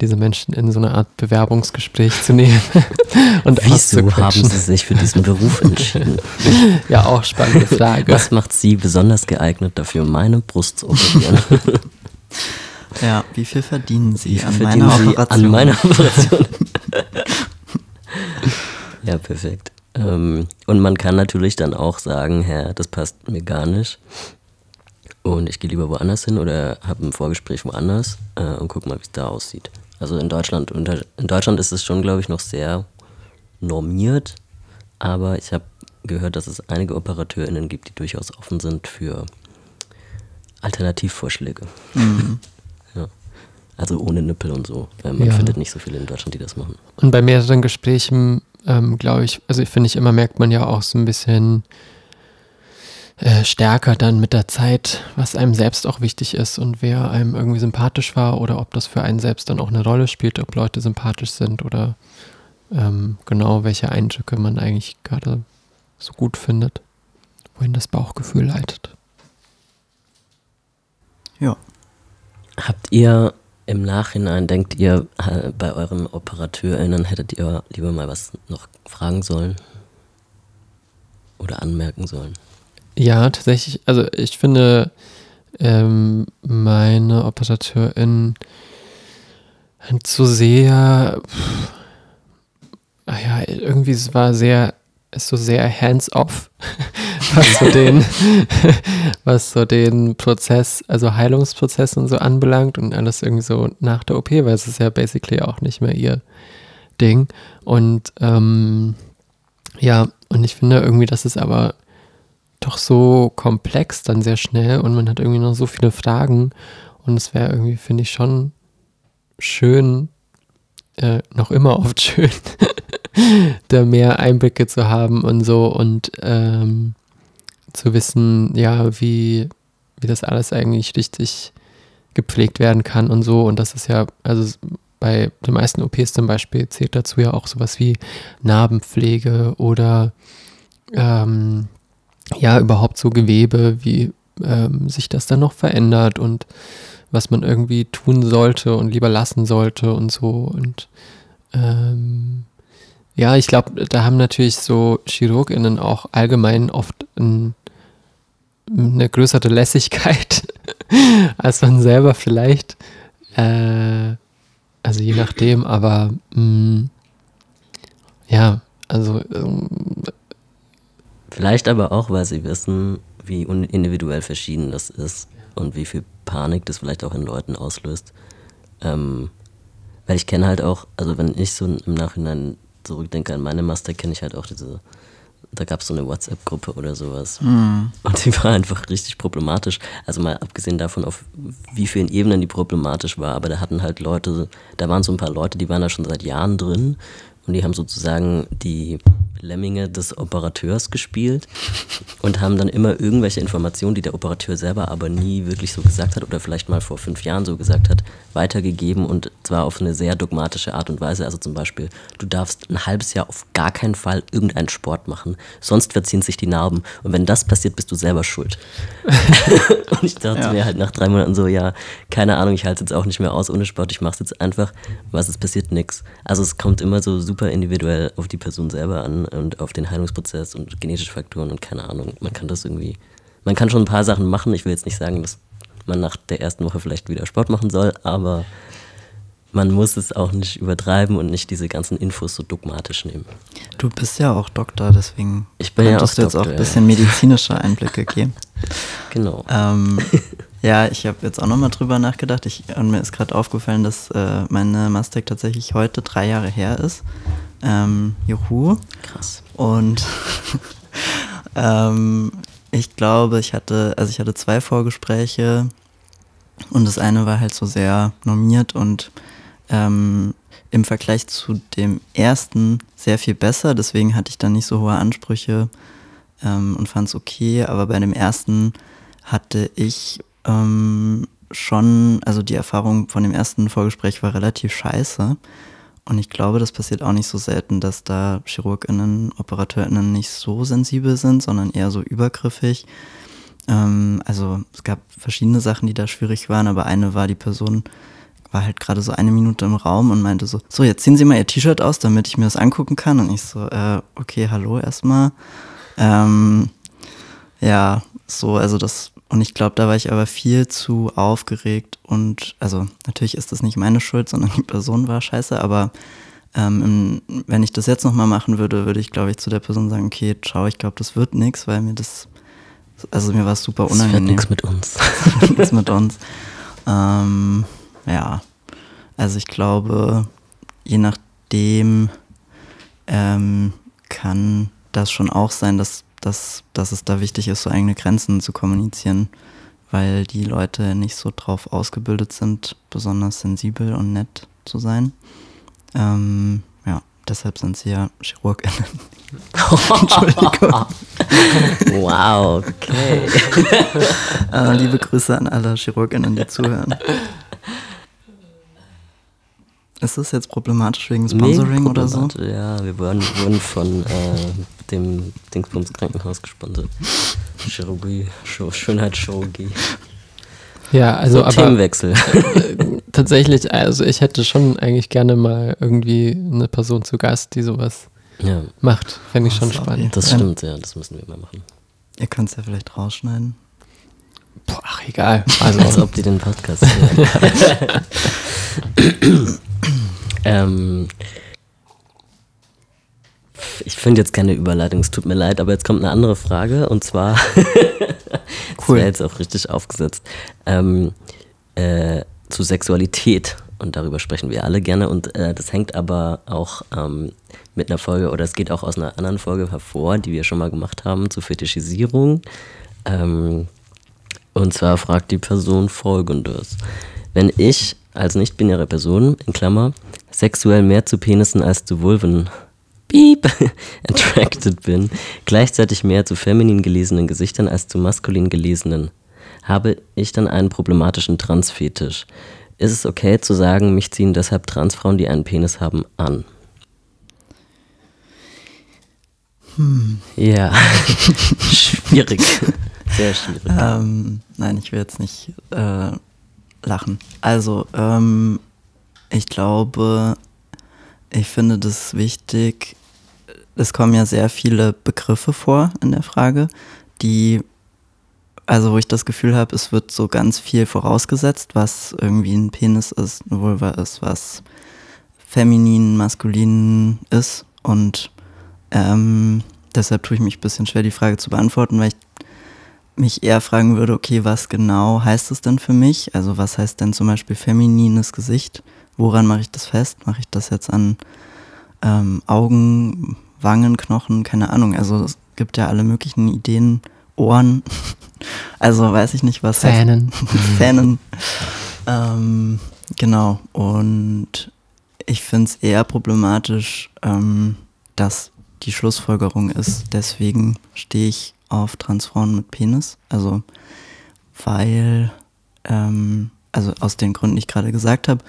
diese Menschen in so eine Art Bewerbungsgespräch zu nehmen. <laughs> und Wieso haben Sie sich für diesen Beruf <laughs> entschieden? ja, auch spannende Frage. Was macht Sie besonders geeignet dafür, meine Brust zu operieren? <laughs> ja, wie viel verdienen Sie, an, verdienen meiner Sie an meiner Operation? <laughs> ja, perfekt. Ähm, und man kann natürlich dann auch sagen, Herr, das passt mir gar nicht. Und ich gehe lieber woanders hin oder habe ein Vorgespräch woanders äh, und gucke mal, wie es da aussieht. Also in Deutschland, in Deutschland ist es schon, glaube ich, noch sehr normiert, aber ich habe gehört, dass es einige OperateurInnen gibt, die durchaus offen sind für Alternativvorschläge. Mhm. Also ohne Nippel und so. Man ja. findet nicht so viele in Deutschland, die das machen. Und bei mehreren Gesprächen ähm, glaube ich, also finde ich immer merkt man ja auch so ein bisschen äh, stärker dann mit der Zeit, was einem selbst auch wichtig ist und wer einem irgendwie sympathisch war oder ob das für einen selbst dann auch eine Rolle spielt, ob Leute sympathisch sind oder ähm, genau welche Eindrücke man eigentlich gerade so gut findet, wohin das Bauchgefühl leitet. Ja. Habt ihr im Nachhinein denkt ihr, bei euren OperateurInnen hättet ihr lieber mal was noch fragen sollen? Oder anmerken sollen? Ja, tatsächlich. Also ich finde, ähm, meine OperateurInnen zu sehr, pff, ah ja, irgendwie es war sehr, ist so sehr hands-off <laughs> was so den, <laughs> was so den Prozess, also Heilungsprozess und so anbelangt und alles irgendwie so nach der OP, weil es ist ja basically auch nicht mehr ihr Ding. Und ähm, ja, und ich finde irgendwie, das ist aber doch so komplex dann sehr schnell und man hat irgendwie noch so viele Fragen und es wäre irgendwie, finde ich, schon schön, äh, noch immer oft schön, <laughs> <laughs> da mehr Einblicke zu haben und so und ähm, zu wissen, ja, wie, wie das alles eigentlich richtig gepflegt werden kann und so. Und das ist ja, also bei den meisten OPs zum Beispiel zählt dazu ja auch sowas wie Narbenpflege oder ähm, ja, überhaupt so Gewebe, wie ähm, sich das dann noch verändert und was man irgendwie tun sollte und lieber lassen sollte und so. Und ähm, ja, ich glaube, da haben natürlich so ChirurgInnen auch allgemein oft ein eine größere Lässigkeit <laughs> als man selber vielleicht. Äh, also je nachdem, aber mh, mm, ja, also. Ähm, vielleicht aber auch, weil sie wissen, wie individuell verschieden das ist und wie viel Panik das vielleicht auch in Leuten auslöst. Ähm, weil ich kenne halt auch, also wenn ich so im Nachhinein zurückdenke an meine Master, kenne ich halt auch diese, da gab es so eine WhatsApp-Gruppe oder sowas. Mhm. Und die war einfach richtig problematisch. Also mal abgesehen davon, auf wie vielen Ebenen die problematisch war, aber da hatten halt Leute, da waren so ein paar Leute, die waren da schon seit Jahren drin und die haben sozusagen die Lemminge des Operateurs gespielt und haben dann immer irgendwelche Informationen, die der Operateur selber aber nie wirklich so gesagt hat oder vielleicht mal vor fünf Jahren so gesagt hat, weitergegeben und zwar auf eine sehr dogmatische Art und Weise. Also zum Beispiel, du darfst ein halbes Jahr auf gar keinen Fall irgendeinen Sport machen, sonst verziehen sich die Narben und wenn das passiert, bist du selber schuld. <laughs> und ich dachte Ja. mir halt nach drei Monaten so, ja, keine Ahnung, ich halte es jetzt auch nicht mehr aus ohne Sport, ich mache es jetzt einfach, was es passiert, nix. Also es kommt immer so super individuell auf die Person selber an und auf den Heilungsprozess und genetische Faktoren und keine Ahnung, man kann das irgendwie, man kann schon ein paar Sachen machen, ich will jetzt nicht sagen, dass man nach der ersten Woche vielleicht wieder Sport machen soll, aber man muss es auch nicht übertreiben und nicht diese ganzen Infos so dogmatisch nehmen. Du bist ja auch Doktor, deswegen Ich bin ja könntest auch du jetzt Doktor, auch ein ja. bisschen medizinische Einblicke geben. <laughs> Genau. Ähm, <laughs> ja, ich habe jetzt auch nochmal drüber nachgedacht. Ich, und mir ist gerade aufgefallen, dass äh, meine Mastek tatsächlich heute drei Jahre her ist. Ähm, juhu. Krass. Und <laughs> ähm, ich glaube, ich hatte, also ich hatte zwei Vorgespräche und das eine war halt so sehr normiert und ähm, im Vergleich zu dem ersten sehr viel besser. Deswegen hatte ich dann nicht so hohe Ansprüche ähm, und fand es okay. Aber bei dem ersten hatte ich ähm, schon, also die Erfahrung von dem ersten Vorgespräch war relativ scheiße. Und ich glaube, das passiert auch nicht so selten, dass da ChirurgInnen, OperateurInnen nicht so sensibel sind, sondern eher so übergriffig. Ähm, also es gab verschiedene Sachen, die da schwierig waren, aber eine war, die Person war halt gerade so eine Minute im Raum und meinte so, so, jetzt ziehen Sie mal Ihr T-Shirt aus, damit ich mir das angucken kann. Und ich so, äh, okay, hallo erstmal. Ähm, ja, so, also das, und ich glaube, da war ich aber viel zu aufgeregt und, also natürlich ist das nicht meine Schuld, sondern die Person war scheiße, aber ähm, wenn ich das jetzt nochmal machen würde, würde ich, glaube ich, zu der Person sagen, okay, ciao, ich glaube, das wird nichts, weil mir das, also mir war es super Das wird unangenehm. nichts mit uns. <laughs> nichts mit uns. Ähm, ja, also ich glaube, je nachdem ähm, kann das schon auch sein, dass, dass, dass es da wichtig ist, so eigene Grenzen zu kommunizieren, weil die Leute nicht so drauf ausgebildet sind, besonders sensibel und nett zu sein. Ähm, ja, deshalb sind sie ja ChirurgInnen. <laughs> Entschuldigung. Wow, okay. <laughs> Äh, liebe Grüße an alle ChirurgInnen, die zuhören. Ist das jetzt problematisch wegen Sponsoring Nee, oder so? Ja, wir wurden, wurden von äh, dem Dingsbums Krankenhaus gesponsert. Chirurgie, Show, Schönheitschirurgie. Ja, also So, aber Themenwechsel. <laughs> tatsächlich, also ich hätte schon eigentlich gerne mal irgendwie eine Person zu Gast, die sowas ja, macht. Fände ich Oh, schon sorry. spannend. das stimmt, ja, das müssen wir mal machen. Ihr könnt es ja vielleicht rausschneiden. Boah, ach, egal. <laughs> Als Also, ob die den Podcast hören. <laughs> ähm, ich finde jetzt keine Überleitung, es tut mir leid, aber jetzt kommt eine andere Frage und zwar, <laughs> das Cool. jetzt auch richtig aufgesetzt, ähm, äh, zu Sexualität und darüber sprechen wir alle gerne und äh, das hängt aber auch ähm, mit einer Folge oder es geht auch aus einer anderen Folge hervor, die wir schon mal gemacht haben, zur Fetischisierung. Ähm, und zwar fragt die Person folgendes. Wenn ich als nicht-binäre Person, in Klammer, sexuell mehr zu Penissen als zu Vulven, piep, <laughs> attracted bin, gleichzeitig mehr zu feminin gelesenen Gesichtern als zu maskulin gelesenen, habe ich dann einen problematischen Transfetisch. Ist es okay zu sagen, mich ziehen deshalb Transfrauen, die einen Penis haben, an? Ja, <laughs> schwierig. <laughs> Sehr schwierig. Ähm, nein, ich will jetzt nicht äh, lachen. Also, ähm, ich glaube, ich finde das wichtig. Es kommen ja sehr viele Begriffe vor in der Frage, die, also wo ich das Gefühl habe, es wird so ganz viel vorausgesetzt, was irgendwie ein Penis ist, eine Vulva ist, was feminin, maskulin ist. Und ähm, deshalb tue ich mich ein bisschen schwer, die Frage zu beantworten, weil ich mich eher fragen würde, okay, was genau heißt es denn für mich? Also was heißt denn zum Beispiel feminines Gesicht? Woran mache ich das fest? Mache ich das jetzt an ähm, Augen, Wangenknochen, keine Ahnung. Also es gibt ja alle möglichen Ideen, Ohren, <laughs> also weiß ich nicht was. Zähnen. <laughs> Zähnen. ähm, genau. Und ich finde es eher problematisch, ähm, dass die Schlussfolgerung ist, deswegen stehe ich auf Transfrauen mit Penis. Also weil, ähm, also aus den Gründen, die ich gerade gesagt habe.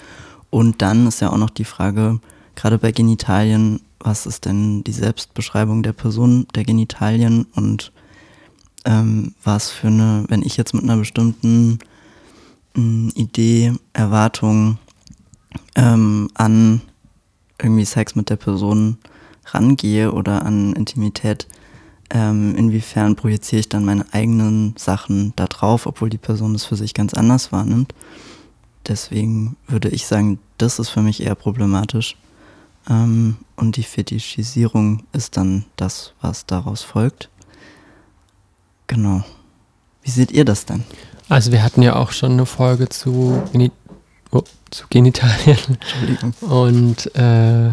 Und dann ist ja auch noch die Frage, gerade bei Genitalien, was ist denn die Selbstbeschreibung der Person der Genitalien und ähm, was für eine, wenn ich jetzt mit einer bestimmten mh, mm, Idee, Erwartung ähm, an irgendwie Sex mit der Person rangehe oder an Intimität, ähm, inwiefern projiziere ich dann meine eigenen Sachen da drauf, obwohl die Person das für sich ganz anders wahrnimmt. Deswegen würde ich sagen, das ist für mich eher problematisch. Ähm, und die Fetischisierung ist dann das, was daraus folgt. Genau. Wie seht ihr das denn? Also wir hatten ja auch schon eine Folge zu, Geni oh, zu Genitalien. Entschuldigung. Und äh,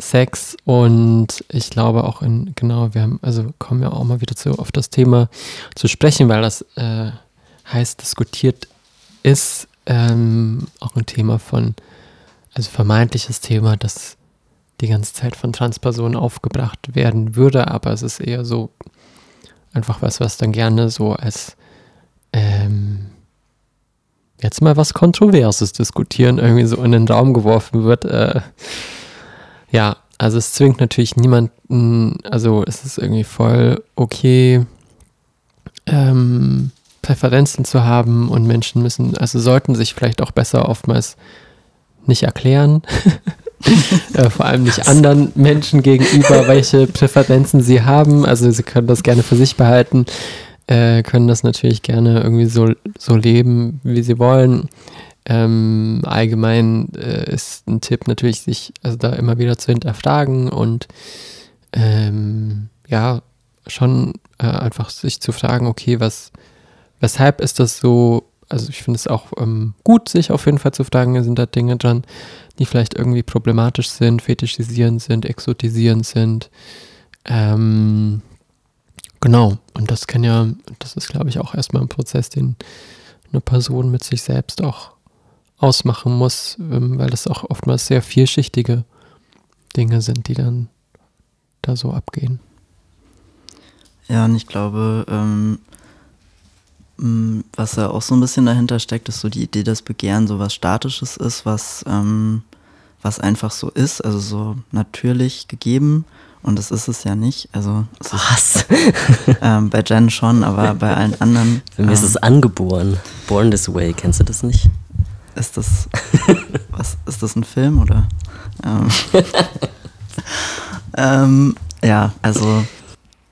Sex und ich glaube auch in, genau, wir haben, also kommen ja auch mal wieder zu, auf das Thema zu sprechen, weil das äh, heiß diskutiert ist, ähm, auch ein Thema von, also vermeintliches Thema, das die ganze Zeit von Transpersonen aufgebracht werden würde, aber es ist eher so einfach was, was dann gerne so als ähm, jetzt mal was Kontroverses diskutieren, irgendwie so in den Raum geworfen wird. Äh, ja, also es zwingt natürlich niemanden, also es ist irgendwie voll okay, ähm, Präferenzen zu haben und Menschen müssen, also sollten sich vielleicht auch besser oftmals nicht erklären. <laughs> äh, vor allem nicht anderen Menschen gegenüber, welche Präferenzen sie haben. Also sie können das gerne für sich behalten, äh, können das natürlich gerne irgendwie so, so leben, wie sie wollen. Ähm, allgemein äh, ist ein Tipp natürlich, sich also da immer wieder zu hinterfragen und ähm, ja, schon äh, einfach sich zu fragen, okay, was, weshalb ist das so? Also ich finde es auch ähm, gut, sich auf jeden Fall zu fragen, sind da Dinge dran, die vielleicht irgendwie problematisch sind, fetischisierend sind, exotisierend sind. Ähm, genau, und das kann ja, das ist, glaube ich, auch erstmal ein Prozess, den eine Person mit sich selbst auch ausmachen muss, ähm, weil das auch oftmals sehr vielschichtige Dinge sind, die dann da so abgehen. Ja, und ich glaube, ähm, was da auch so ein bisschen dahinter steckt, ist so die Idee, dass Begehren so was Statisches ist, was, ähm, was einfach so ist, also so natürlich gegeben. Und das ist es ja nicht. Also was? Ist, <laughs> ähm, bei Jen schon, aber bei allen anderen. Für mich ist es ähm, angeboren. Born this way. Kennst du das nicht? Ist das, <laughs> was, ist das ein Film oder? Ähm, <laughs> ähm, ja, also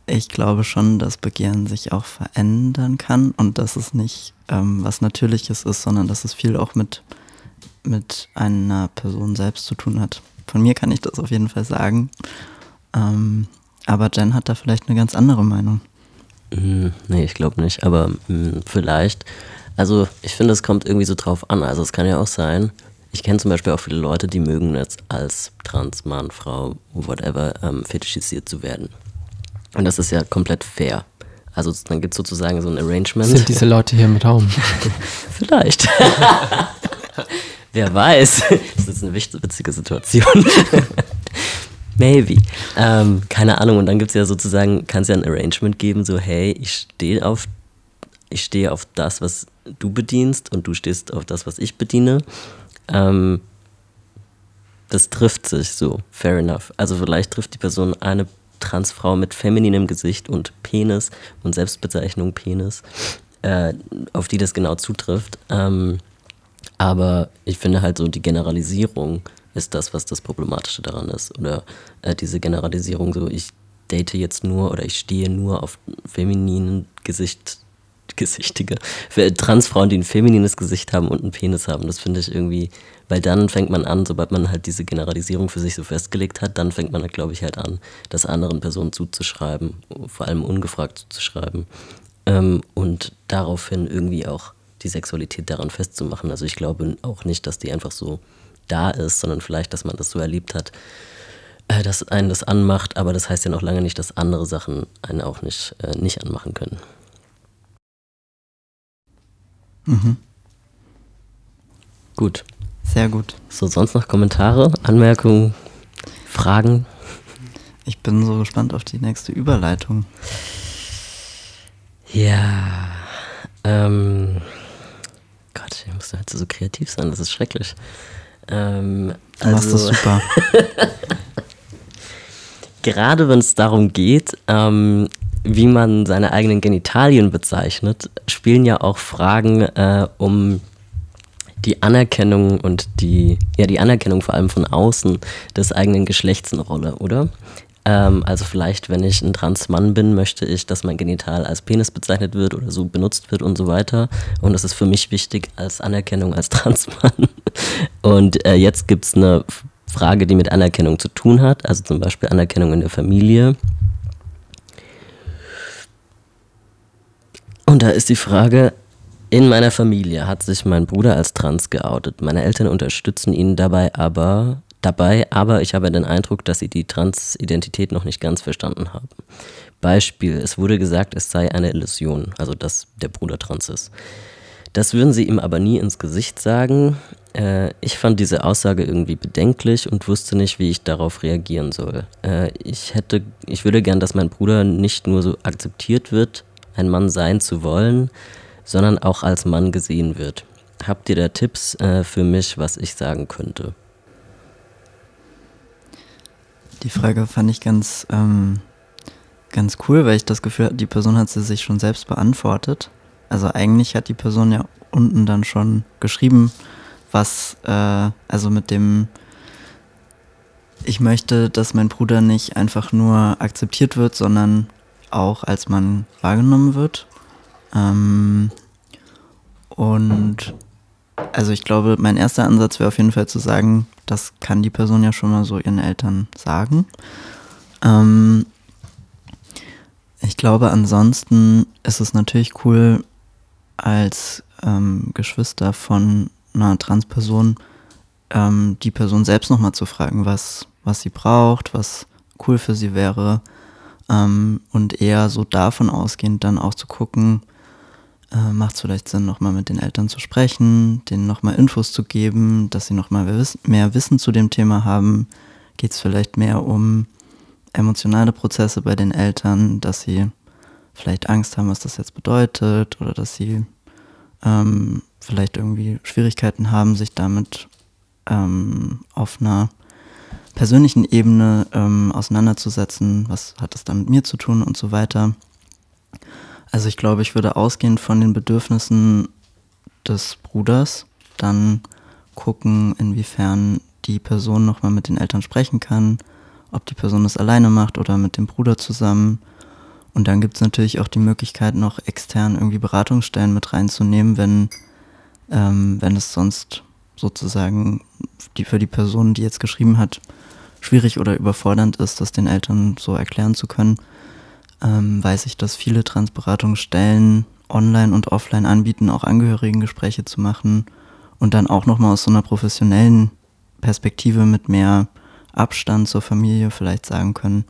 ich glaube schon, dass Begehren sich auch verändern kann und dass es nicht ähm, was Natürliches ist, sondern dass es viel auch mit, mit einer Person selbst zu tun hat. Von mir kann ich das auf jeden Fall sagen. Ähm, aber Jen hat da vielleicht eine ganz andere Meinung. Mm, nee, ich glaube nicht, aber mh, mm, vielleicht also ich finde, es kommt irgendwie so drauf an. Also es kann ja auch sein, ich kenne zum Beispiel auch viele Leute, die mögen jetzt als Trans, Mann, Frau, whatever, ähm, fetischisiert zu werden. Und das ist ja komplett fair. Also dann gibt es sozusagen so ein Arrangement. Sind diese Leute hier im Raum? <laughs> Vielleicht. <laughs> Wer weiß. Das ist eine witzige Situation. <laughs> Maybe. Ähm, keine Ahnung. Und dann gibt es ja sozusagen, kann es ja ein Arrangement geben, so, hey, ich stehe auf, ich stehe auf das, was du bedienst und du stehst auf das, was ich bediene. Ähm, das trifft sich so, fair enough. Also vielleicht trifft die Person eine Transfrau mit femininem Gesicht und Penis und Selbstbezeichnung Penis, äh, auf die das genau zutrifft. Ähm, aber ich finde halt so, die Generalisierung ist das, was das Problematische daran ist. Oder äh, diese Generalisierung so, ich date jetzt nur oder ich stehe nur auf femininen Gesicht gesichtige. Transfrauen, die ein feminines Gesicht haben und einen Penis haben. Das finde ich irgendwie, weil dann fängt man an, sobald man halt diese Generalisierung für sich so festgelegt hat, dann fängt man, glaube ich, halt an, das anderen Personen zuzuschreiben, vor allem ungefragt zuzuschreiben. Ähm, und daraufhin irgendwie auch die Sexualität daran festzumachen. Also ich glaube auch nicht, dass die einfach so da ist, sondern vielleicht, dass man das so erlebt hat, äh, dass einen das anmacht, aber das heißt ja noch lange nicht, dass andere Sachen einen auch nicht, äh, nicht anmachen können. Mhm. Gut. Sehr gut. So, sonst noch Kommentare, Anmerkungen, Fragen? Ich bin so gespannt auf die nächste Überleitung. Ja. Ähm, Gott, ich muss heute so kreativ sein, das ist schrecklich. Ähm, Du machst das also, <laughs> super. gerade wenn es darum geht, ähm, wie man seine eigenen Genitalien bezeichnet, spielen ja auch Fragen äh, um die Anerkennung und die, ja, die Anerkennung vor allem von außen des eigenen Geschlechts eine Rolle, oder? Ähm, also vielleicht, wenn ich ein Transmann bin, möchte ich, dass mein Genital als Penis bezeichnet wird oder so benutzt wird und so weiter. Und das ist für mich wichtig als Anerkennung als <laughs> Transmann. Und äh, jetzt gibt es eine Frage, die mit Anerkennung zu tun hat, also zum Beispiel Anerkennung in der Familie. Und da ist die Frage, in meiner Familie hat sich mein Bruder als trans geoutet. Meine Eltern unterstützen ihn dabei aber, dabei, aber ich habe den Eindruck, dass sie die Transidentität noch nicht ganz verstanden haben. Beispiel, es wurde gesagt, es sei eine Illusion, also dass der Bruder trans ist. Das würden sie ihm aber nie ins Gesicht sagen. Äh, ich fand diese Aussage irgendwie bedenklich und wusste nicht, wie ich darauf reagieren soll. Äh, ich hätte, ich würde gern, dass mein Bruder nicht nur so akzeptiert wird, ein Mann sein zu wollen, sondern auch als Mann gesehen wird. Habt ihr da Tipps äh, für mich, was ich sagen könnte? Die Frage fand ich ganz, ähm, ganz cool, weil ich das Gefühl hatte, die Person hat sie sich schon selbst beantwortet. Also eigentlich hat die Person ja unten dann schon geschrieben, was, äh, also mit dem, ich möchte, dass mein Bruder nicht einfach nur akzeptiert wird, sondern auch als Mann wahrgenommen wird. Ähm, und also ich glaube, mein erster Ansatz wäre auf jeden Fall zu sagen, das kann die Person ja schon mal so ihren Eltern sagen. Ähm, ich glaube, ansonsten ist es natürlich cool, als ähm, Geschwister von einer Transperson ähm, die Person selbst nochmal zu fragen, was, was sie braucht, was cool für sie wäre. Ähm, und eher so davon ausgehend dann auch zu gucken, äh, macht es vielleicht Sinn, nochmal mit den Eltern zu sprechen, denen nochmal Infos zu geben, dass sie nochmal mehr Wissen zu dem Thema haben. Geht es vielleicht mehr um emotionale Prozesse bei den Eltern, dass sie vielleicht Angst haben, was das jetzt bedeutet oder dass sie ähm, vielleicht irgendwie Schwierigkeiten haben, sich damit ähm, auf einer persönlichen Ebene ähm, auseinanderzusetzen, was hat das dann mit mir zu tun und so weiter. Also ich glaube, ich würde ausgehend von den Bedürfnissen des Bruders dann gucken, inwiefern die Person nochmal mit den Eltern sprechen kann, ob die Person das alleine macht oder mit dem Bruder zusammen. Und dann gibt es natürlich auch die Möglichkeit, noch extern irgendwie Beratungsstellen mit reinzunehmen, wenn, ähm, wenn es sonst sozusagen die, für die Person, die jetzt geschrieben hat, schwierig oder überfordernd ist, das den Eltern so erklären zu können. Ähm, weiß ich, dass viele Transberatungsstellen online und offline anbieten, auch Angehörigengespräche zu machen und dann auch nochmal aus so einer professionellen Perspektive mit mehr Abstand zur Familie vielleicht sagen können,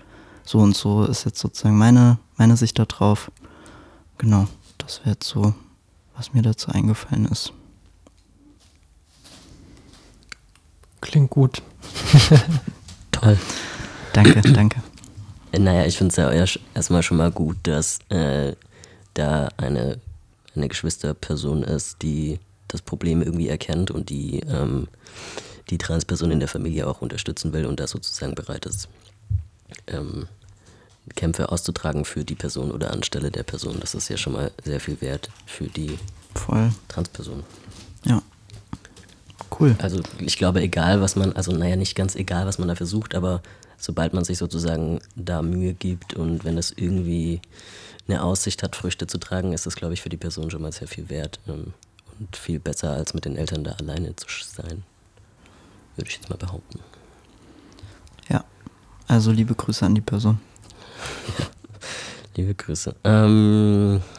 so und so ist jetzt sozusagen meine, meine Sicht darauf. Genau, das wäre jetzt so, was mir dazu eingefallen ist. Klingt gut. <laughs> Toll. Danke, <clears throat> danke. Naja, ich finde es ja erst- erstmal schon mal gut, dass äh, da eine, eine Geschwisterperson ist, die das Problem irgendwie erkennt und die ähm, die Transperson in der Familie auch unterstützen will und da sozusagen bereit ist, ähm, Kämpfe auszutragen für die Person oder anstelle der Person. Das ist ja schon mal sehr viel wert für die Voll. Transperson. Ja. Cool. Also ich glaube, egal was man, also naja, nicht ganz egal, was man dafür sucht, aber sobald man sich sozusagen da Mühe gibt und wenn es irgendwie eine Aussicht hat, Früchte zu tragen, ist das, glaube ich, für die Person schon mal sehr viel wert ähm, und viel besser, als mit den Eltern da alleine zu sein. Würde ich jetzt mal behaupten. Ja. Also liebe Grüße an die Person. <laughs> Liebe Grüße. Ähm, Äh,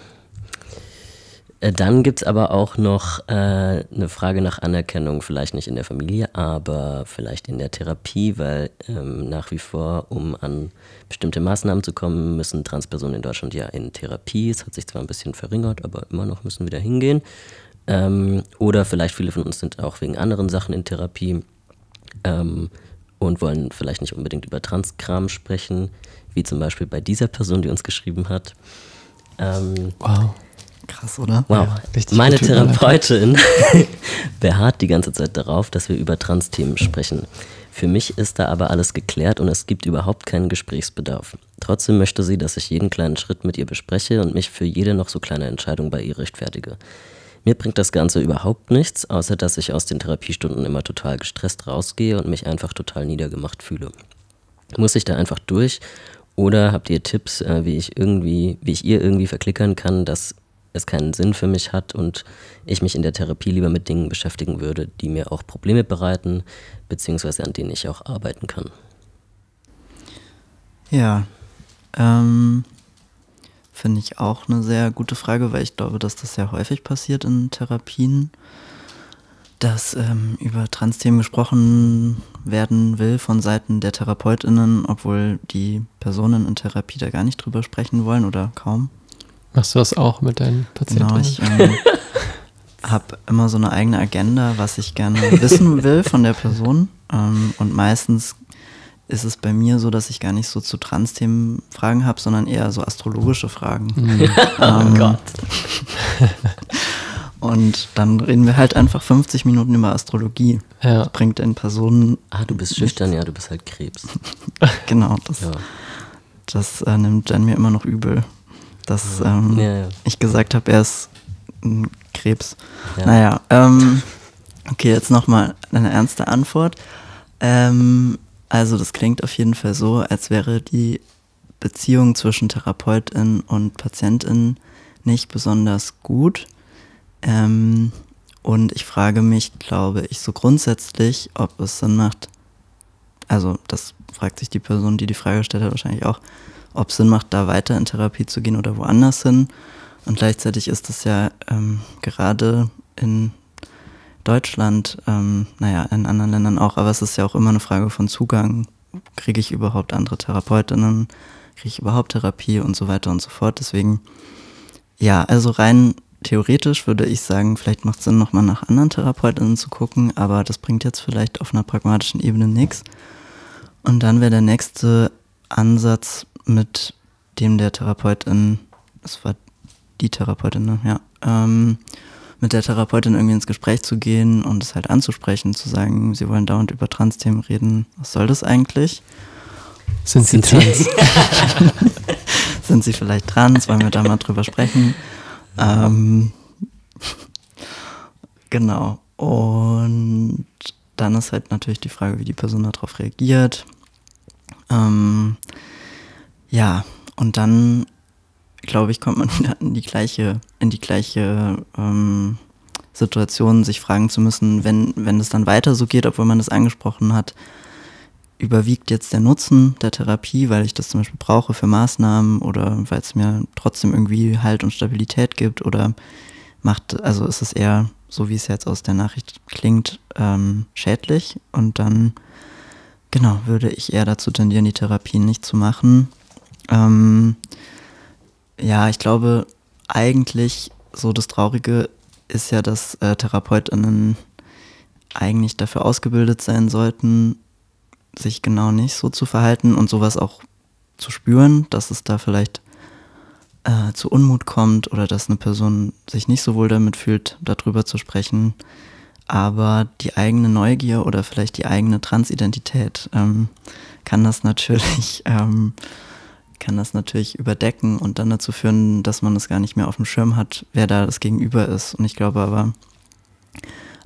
dann gibt es aber auch noch äh, eine Frage nach Anerkennung, vielleicht nicht in der Familie, aber vielleicht in der Therapie, weil ähm, nach wie vor, um an bestimmte Maßnahmen zu kommen, müssen Transpersonen in Deutschland ja in Therapie. Es hat sich zwar ein bisschen verringert, aber immer noch müssen wir da hingehen. Ähm, oder vielleicht viele von uns sind auch wegen anderen Sachen in Therapie ähm, und wollen vielleicht nicht unbedingt über Transkram sprechen, wie zum Beispiel bei dieser Person, die uns geschrieben hat. Ähm, wow. Krass, oder? Wow. Ja, Meine Therapeutin <laughs> beharrt die ganze Zeit darauf, dass wir über Trans-Themen sprechen. Für mich ist da aber alles geklärt und es gibt überhaupt keinen Gesprächsbedarf. Trotzdem möchte sie, dass ich jeden kleinen Schritt mit ihr bespreche und mich für jede noch so kleine Entscheidung bei ihr rechtfertige. Mir bringt das Ganze überhaupt nichts, außer dass ich aus den Therapiestunden immer total gestresst rausgehe und mich einfach total niedergemacht fühle. Muss ich da einfach durch oder habt ihr Tipps, äh, wie ich irgendwie, wie ich ihr irgendwie verklickern kann, dass es keinen Sinn für mich hat und ich mich in der Therapie lieber mit Dingen beschäftigen würde, die mir auch Probleme bereiten, beziehungsweise an denen ich auch arbeiten kann. Ja, ähm, finde ich auch eine sehr gute Frage, weil ich glaube, dass das sehr häufig passiert in Therapien, dass ähm, über Trans-Themen gesprochen werden will von Seiten der TherapeutInnen, obwohl die Personen in Therapie da gar nicht drüber sprechen wollen oder kaum. Machst du das auch mit deinen Patienten? Genau, ich ähm, <laughs> habe immer so eine eigene Agenda, was ich gerne wissen will von der Person. Ähm, und meistens ist es bei mir so, dass ich gar nicht so zu Trans-Themen Fragen habe, sondern eher so astrologische Fragen. Mhm. <laughs> ähm, oh Gott. <laughs> und dann reden wir halt einfach 50 Minuten über Astrologie. Ja. Das bringt den Personen. Ah, du bist schüchtern, ja, du bist halt Krebs. genau, das, ja. das äh, nimmt dann mir immer noch übel dass ähm, ja, ja. ich gesagt habe, er ist ein Krebs. Ja. Naja, ähm, okay, jetzt nochmal eine ernste Antwort. Ähm, also das klingt auf jeden Fall so, als wäre die Beziehung zwischen Therapeutin und Patientin nicht besonders gut. Ähm, und ich frage mich, glaube ich, so grundsätzlich, ob es Sinn macht, also das fragt sich die Person, die die Frage stellt, hat wahrscheinlich auch, ob es Sinn macht, da weiter in Therapie zu gehen oder woanders hin. Und gleichzeitig ist es ja ähm, gerade in Deutschland, ähm, naja, in anderen Ländern auch, aber es ist ja auch immer eine Frage von Zugang. Kriege ich überhaupt andere Therapeutinnen? Kriege ich überhaupt Therapie und so weiter und so fort? Deswegen, ja, also rein theoretisch würde ich sagen, vielleicht macht es Sinn, nochmal nach anderen Therapeutinnen zu gucken, aber das bringt jetzt vielleicht auf einer pragmatischen Ebene nichts. Und dann wäre der nächste Ansatz, mit dem der Therapeutin, das war die Therapeutin, ne? ja, ähm, mit der Therapeutin irgendwie ins Gespräch zu gehen und es halt anzusprechen, zu sagen, sie wollen dauernd über Trans-Themen reden. Was soll das eigentlich? Sind sie trans? <laughs> Sind sie vielleicht trans? Wollen wir da mal drüber sprechen? Ähm, genau. Und dann ist halt natürlich die Frage, wie die Person darauf reagiert. Ähm, ja, und dann, glaube ich, kommt man <laughs> wieder in die gleiche, in die gleiche ähm, Situation, sich fragen zu müssen, wenn, wenn es dann weiter so geht, obwohl man das angesprochen hat, überwiegt jetzt der Nutzen der Therapie, weil ich das zum Beispiel brauche für Maßnahmen oder weil es mir trotzdem irgendwie Halt und Stabilität gibt oder macht, also ist es eher, so wie es jetzt aus der Nachricht klingt, ähm, schädlich. Und dann, genau, würde ich eher dazu tendieren, die Therapie nicht zu machen ähm, ja, ich glaube, eigentlich so das Traurige ist ja, dass äh, TherapeutInnen eigentlich dafür ausgebildet sein sollten, sich genau nicht so zu verhalten und sowas auch zu spüren, dass es da vielleicht äh, zu Unmut kommt oder dass eine Person sich nicht so wohl damit fühlt, darüber zu sprechen. Aber die eigene Neugier oder vielleicht die eigene Transidentität ähm, kann das natürlich <laughs> ähm, kann das natürlich überdecken und dann dazu führen, dass man es gar nicht mehr auf dem Schirm hat, wer da das Gegenüber ist. Und ich glaube aber,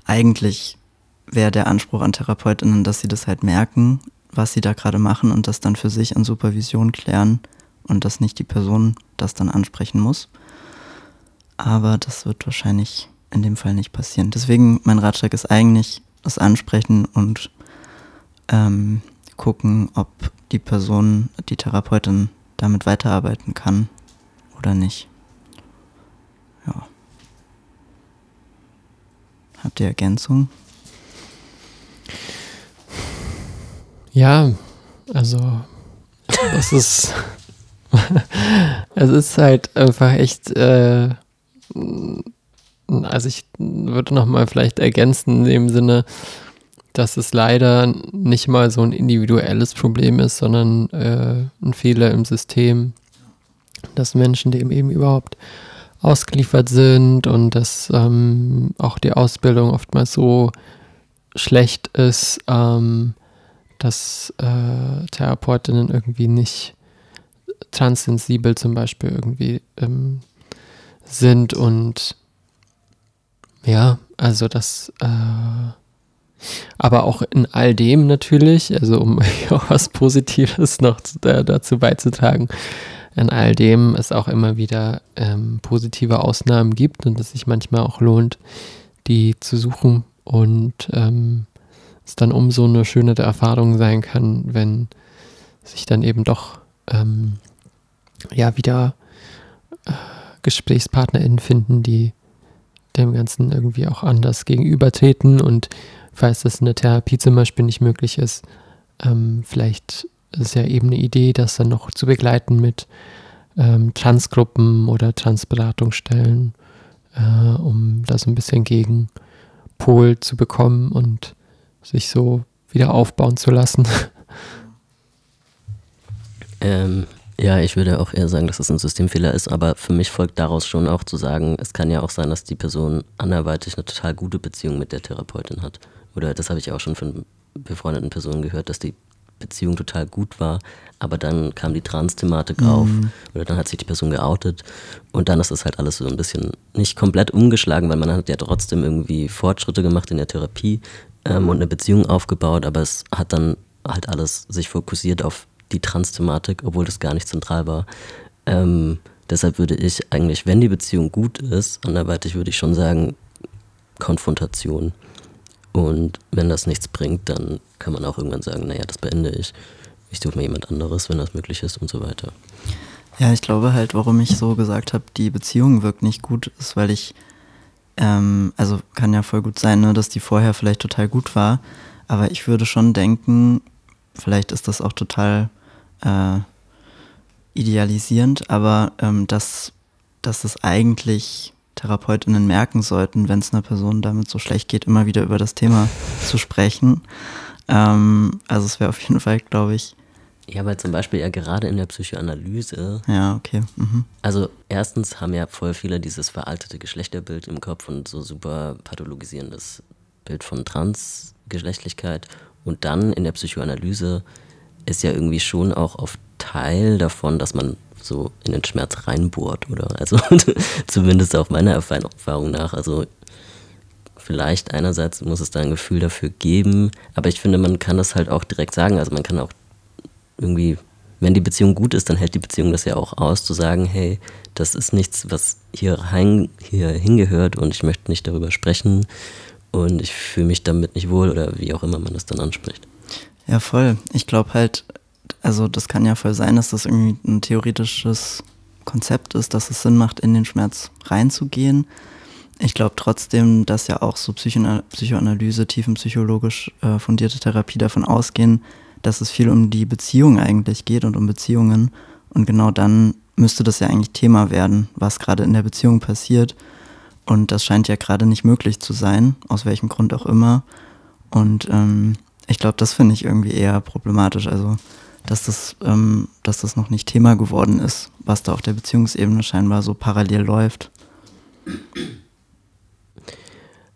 eigentlich wäre der Anspruch an TherapeutInnen, dass sie das halt merken, was sie da gerade machen und das dann für sich an Supervision klären und dass nicht die Person das dann ansprechen muss. Aber das wird wahrscheinlich in dem Fall nicht passieren. Deswegen mein Ratschlag ist eigentlich das Ansprechen und ähm, gucken, ob die Person, die Therapeutin damit weiterarbeiten kann oder nicht. Ja. Habt ihr Ergänzungen? Ja, also das ist <laughs> es ist halt einfach echt äh, also ich würde noch mal vielleicht ergänzen in dem Sinne, dass es leider nicht mal so ein individuelles Problem ist, sondern äh, ein Fehler im System, dass Menschen dem eben überhaupt ausgeliefert sind und dass ähm, auch die Ausbildung oftmals so schlecht ist, ähm, dass äh, Therapeutinnen irgendwie nicht transsensibel zum Beispiel irgendwie ähm, sind und ja, also das, äh, aber auch in all dem natürlich, also um auch <laughs> was Positives noch dazu beizutragen, in all dem es auch immer wieder ähm, positive Ausnahmen gibt und es sich manchmal auch lohnt, die zu suchen und ähm, es dann umso eine schönere Erfahrung sein kann, wenn sich dann eben doch ähm, ja wieder äh, GesprächspartnerInnen finden, die dem Ganzen irgendwie auch anders gegenübertreten und falls das in der Therapie zum Beispiel nicht möglich ist, ähm, vielleicht ist ja eben eine Idee, das dann noch zu begleiten mit ähm, Transgruppen oder Transberatungsstellen, äh, um da so ein bisschen Gegenpol zu bekommen und sich so wieder aufbauen zu lassen. <laughs> Ähm, ja, ich würde auch eher sagen, dass es ein Systemfehler ist, aber für mich folgt daraus schon auch zu sagen, es kann ja auch sein, dass die Person anderweitig eine total gute Beziehung mit der Therapeutin hat. Oder das habe ich auch schon von befreundeten Personen gehört, dass die Beziehung total gut war, aber dann kam die Trans-Thematik mhm. auf oder dann hat sich die Person geoutet und dann ist das halt alles so ein bisschen nicht komplett umgeschlagen, weil man hat ja trotzdem irgendwie Fortschritte gemacht in der Therapie ähm, und eine Beziehung aufgebaut, aber es hat dann halt alles sich fokussiert auf die Trans-Thematik, obwohl das gar nicht zentral war. Ähm, deshalb würde ich eigentlich, wenn die Beziehung gut ist, anderweitig würde ich schon sagen, Konfrontation. Und wenn das nichts bringt, dann kann man auch irgendwann sagen, naja, das beende ich. Ich suche mir jemand anderes, wenn das möglich ist und so weiter. Ja, ich glaube halt, warum ich so gesagt habe, die Beziehung wirkt nicht gut, ist, weil ich, ähm, also kann ja voll gut sein, ne, dass die vorher vielleicht total gut war, aber ich würde schon denken, vielleicht ist das auch total äh, idealisierend, aber ähm, dass, dass es eigentlich Therapeutinnen merken sollten, wenn es einer Person damit so schlecht geht, immer wieder über das Thema zu sprechen. Ähm, also es wäre auf jeden Fall, glaube ich. Ja, weil zum Beispiel ja gerade in der Psychoanalyse. Ja, okay. Mhm. Also erstens haben ja voll viele dieses veraltete Geschlechterbild im Kopf und so super pathologisierendes Bild von Transgeschlechtlichkeit. Und dann in der Psychoanalyse ist ja irgendwie schon auch oft Teil davon, dass man so in den Schmerz reinbohrt, oder? Also <laughs> zumindest auf meiner Erfahrung nach. Also vielleicht einerseits muss es da ein Gefühl dafür geben, aber ich finde, man kann das halt auch direkt sagen. Also man kann auch irgendwie, wenn die Beziehung gut ist, dann hält die Beziehung das ja auch aus, zu sagen, hey, das ist nichts, was hier, rein, hier hingehört und ich möchte nicht darüber sprechen und ich fühle mich damit nicht wohl oder wie auch immer man das dann anspricht. Ja, voll. Ich glaube halt, also das kann ja voll sein, dass das irgendwie ein theoretisches Konzept ist, dass es Sinn macht, in den Schmerz reinzugehen. Ich glaube trotzdem, dass ja auch so Psychoanalyse, tiefenpsychologisch äh, fundierte Therapie davon ausgehen, dass es viel um die Beziehung eigentlich geht und um Beziehungen. Und genau dann müsste das ja eigentlich Thema werden, was gerade in der Beziehung passiert. Und das scheint ja gerade nicht möglich zu sein, aus welchem Grund auch immer. Und ähm, ich glaube, das finde ich irgendwie eher problematisch. Also, dass das, ähm, dass das noch nicht Thema geworden ist, was da auf der Beziehungsebene scheinbar so parallel läuft.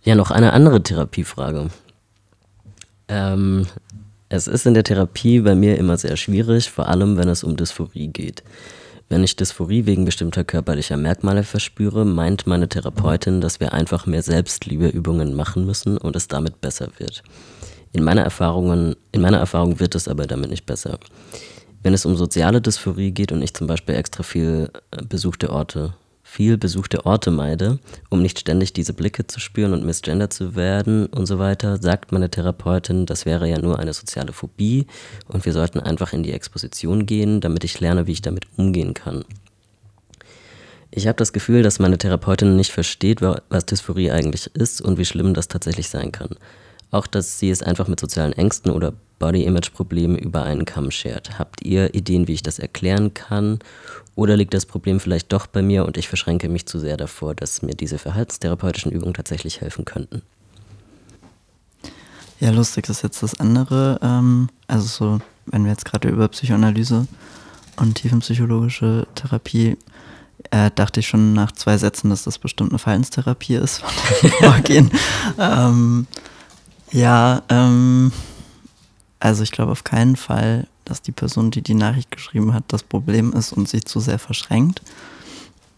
Ja, noch eine andere Therapiefrage. Ähm, es ist in der Therapie bei mir immer sehr schwierig, vor allem wenn es um Dysphorie geht. Wenn ich Dysphorie wegen bestimmter körperlicher Merkmale verspüre, meint meine Therapeutin, dass wir einfach mehr Selbstliebeübungen machen müssen und es damit besser wird. In meiner, Erfahrungen, in meiner Erfahrung wird es aber damit nicht besser. Wenn es um soziale Dysphorie geht und ich zum Beispiel extra viel äh, besuchte Orte, viel besuchte Orte meide, um nicht ständig diese Blicke zu spüren und misgendert zu werden und so weiter, sagt meine Therapeutin, das wäre ja nur eine soziale Phobie und wir sollten einfach in die Exposition gehen, damit ich lerne, wie ich damit umgehen kann. Ich habe das Gefühl, dass meine Therapeutin nicht versteht, was Dysphorie eigentlich ist und wie schlimm das tatsächlich sein kann. Auch, dass sie es einfach mit sozialen Ängsten oder Body-Image-Problemen über einen Kamm schert. Habt ihr Ideen, wie ich das erklären kann? Oder liegt das Problem vielleicht doch bei mir und ich verschränke mich zu sehr davor, dass mir diese verhaltenstherapeutischen Übungen tatsächlich helfen könnten? Ja, lustig ist jetzt das andere. Ähm, also so, wenn wir jetzt gerade über Psychoanalyse und tiefenpsychologische Therapie, äh, dachte ich schon nach zwei Sätzen, dass das bestimmt eine Verhaltenstherapie ist, <laughs> von der wir vorgehen. <laughs> ähm, ja, ähm, also ich glaube auf keinen Fall, dass die Person, die die Nachricht geschrieben hat, das Problem ist und sich zu sehr verschränkt.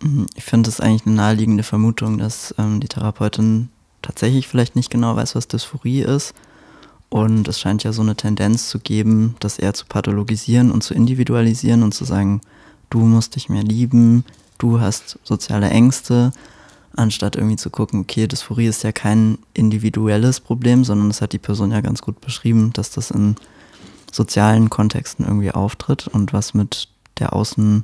Mhm, ich finde es eigentlich eine naheliegende Vermutung, dass ähm, die Therapeutin tatsächlich vielleicht nicht genau weiß, was Dysphorie ist. Und es scheint ja so eine Tendenz zu geben, das eher zu pathologisieren und zu individualisieren und zu sagen, du musst dich mehr lieben, du hast soziale Ängste anstatt irgendwie zu gucken, okay, Dysphorie ist ja kein individuelles Problem, sondern das hat die Person ja ganz gut beschrieben, dass das in sozialen Kontexten irgendwie auftritt und was mit der Außen,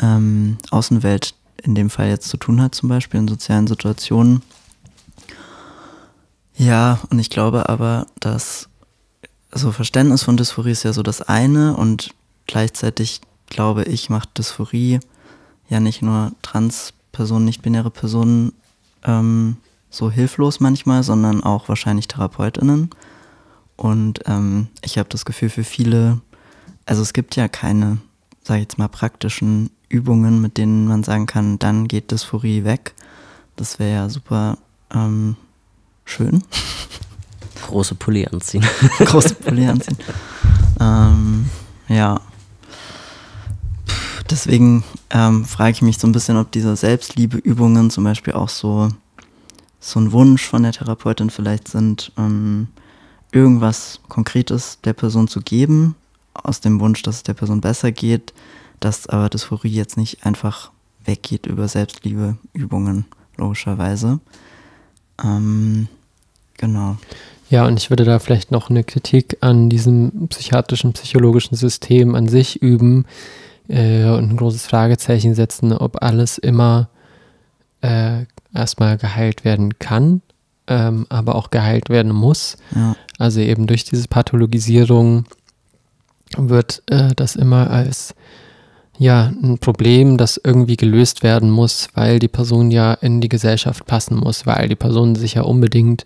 ähm, Außenwelt in dem Fall jetzt zu tun hat, zum Beispiel in sozialen Situationen. Ja, und ich glaube aber, dass so Verständnis von Dysphorie ist ja so das eine und gleichzeitig glaube ich, macht Dysphorie ja nicht nur trans Personen, nicht-binäre Personen ähm, so hilflos manchmal, sondern auch wahrscheinlich TherapeutInnen. Und ähm, ich habe das Gefühl, für viele, also es gibt ja keine, sage ich jetzt mal, praktischen Übungen, mit denen man sagen kann, dann geht Dysphorie weg. Das wäre ja super ähm, schön. Große Pulli anziehen. <laughs> Große Pulli anziehen. <laughs> ähm, ja deswegen ähm, frage ich mich so ein bisschen, ob diese Selbstliebeübungen zum Beispiel auch so, so ein Wunsch von der Therapeutin vielleicht sind, ähm, irgendwas Konkretes der Person zu geben, aus dem Wunsch, dass es der Person besser geht, dass aber Dysphorie jetzt nicht einfach weggeht über Selbstliebeübungen, logischerweise. Ähm, genau. Ja, und ich würde da vielleicht noch eine Kritik an diesem psychiatrischen, psychologischen System an sich üben, äh, und ein großes Fragezeichen setzen, ob alles immer äh, erstmal geheilt werden kann, ähm, aber auch geheilt werden muss. Ja. Also eben durch diese Pathologisierung wird äh, das immer als ja ein Problem, das irgendwie gelöst werden muss, weil die Person ja in die Gesellschaft passen muss, weil die Person sich ja unbedingt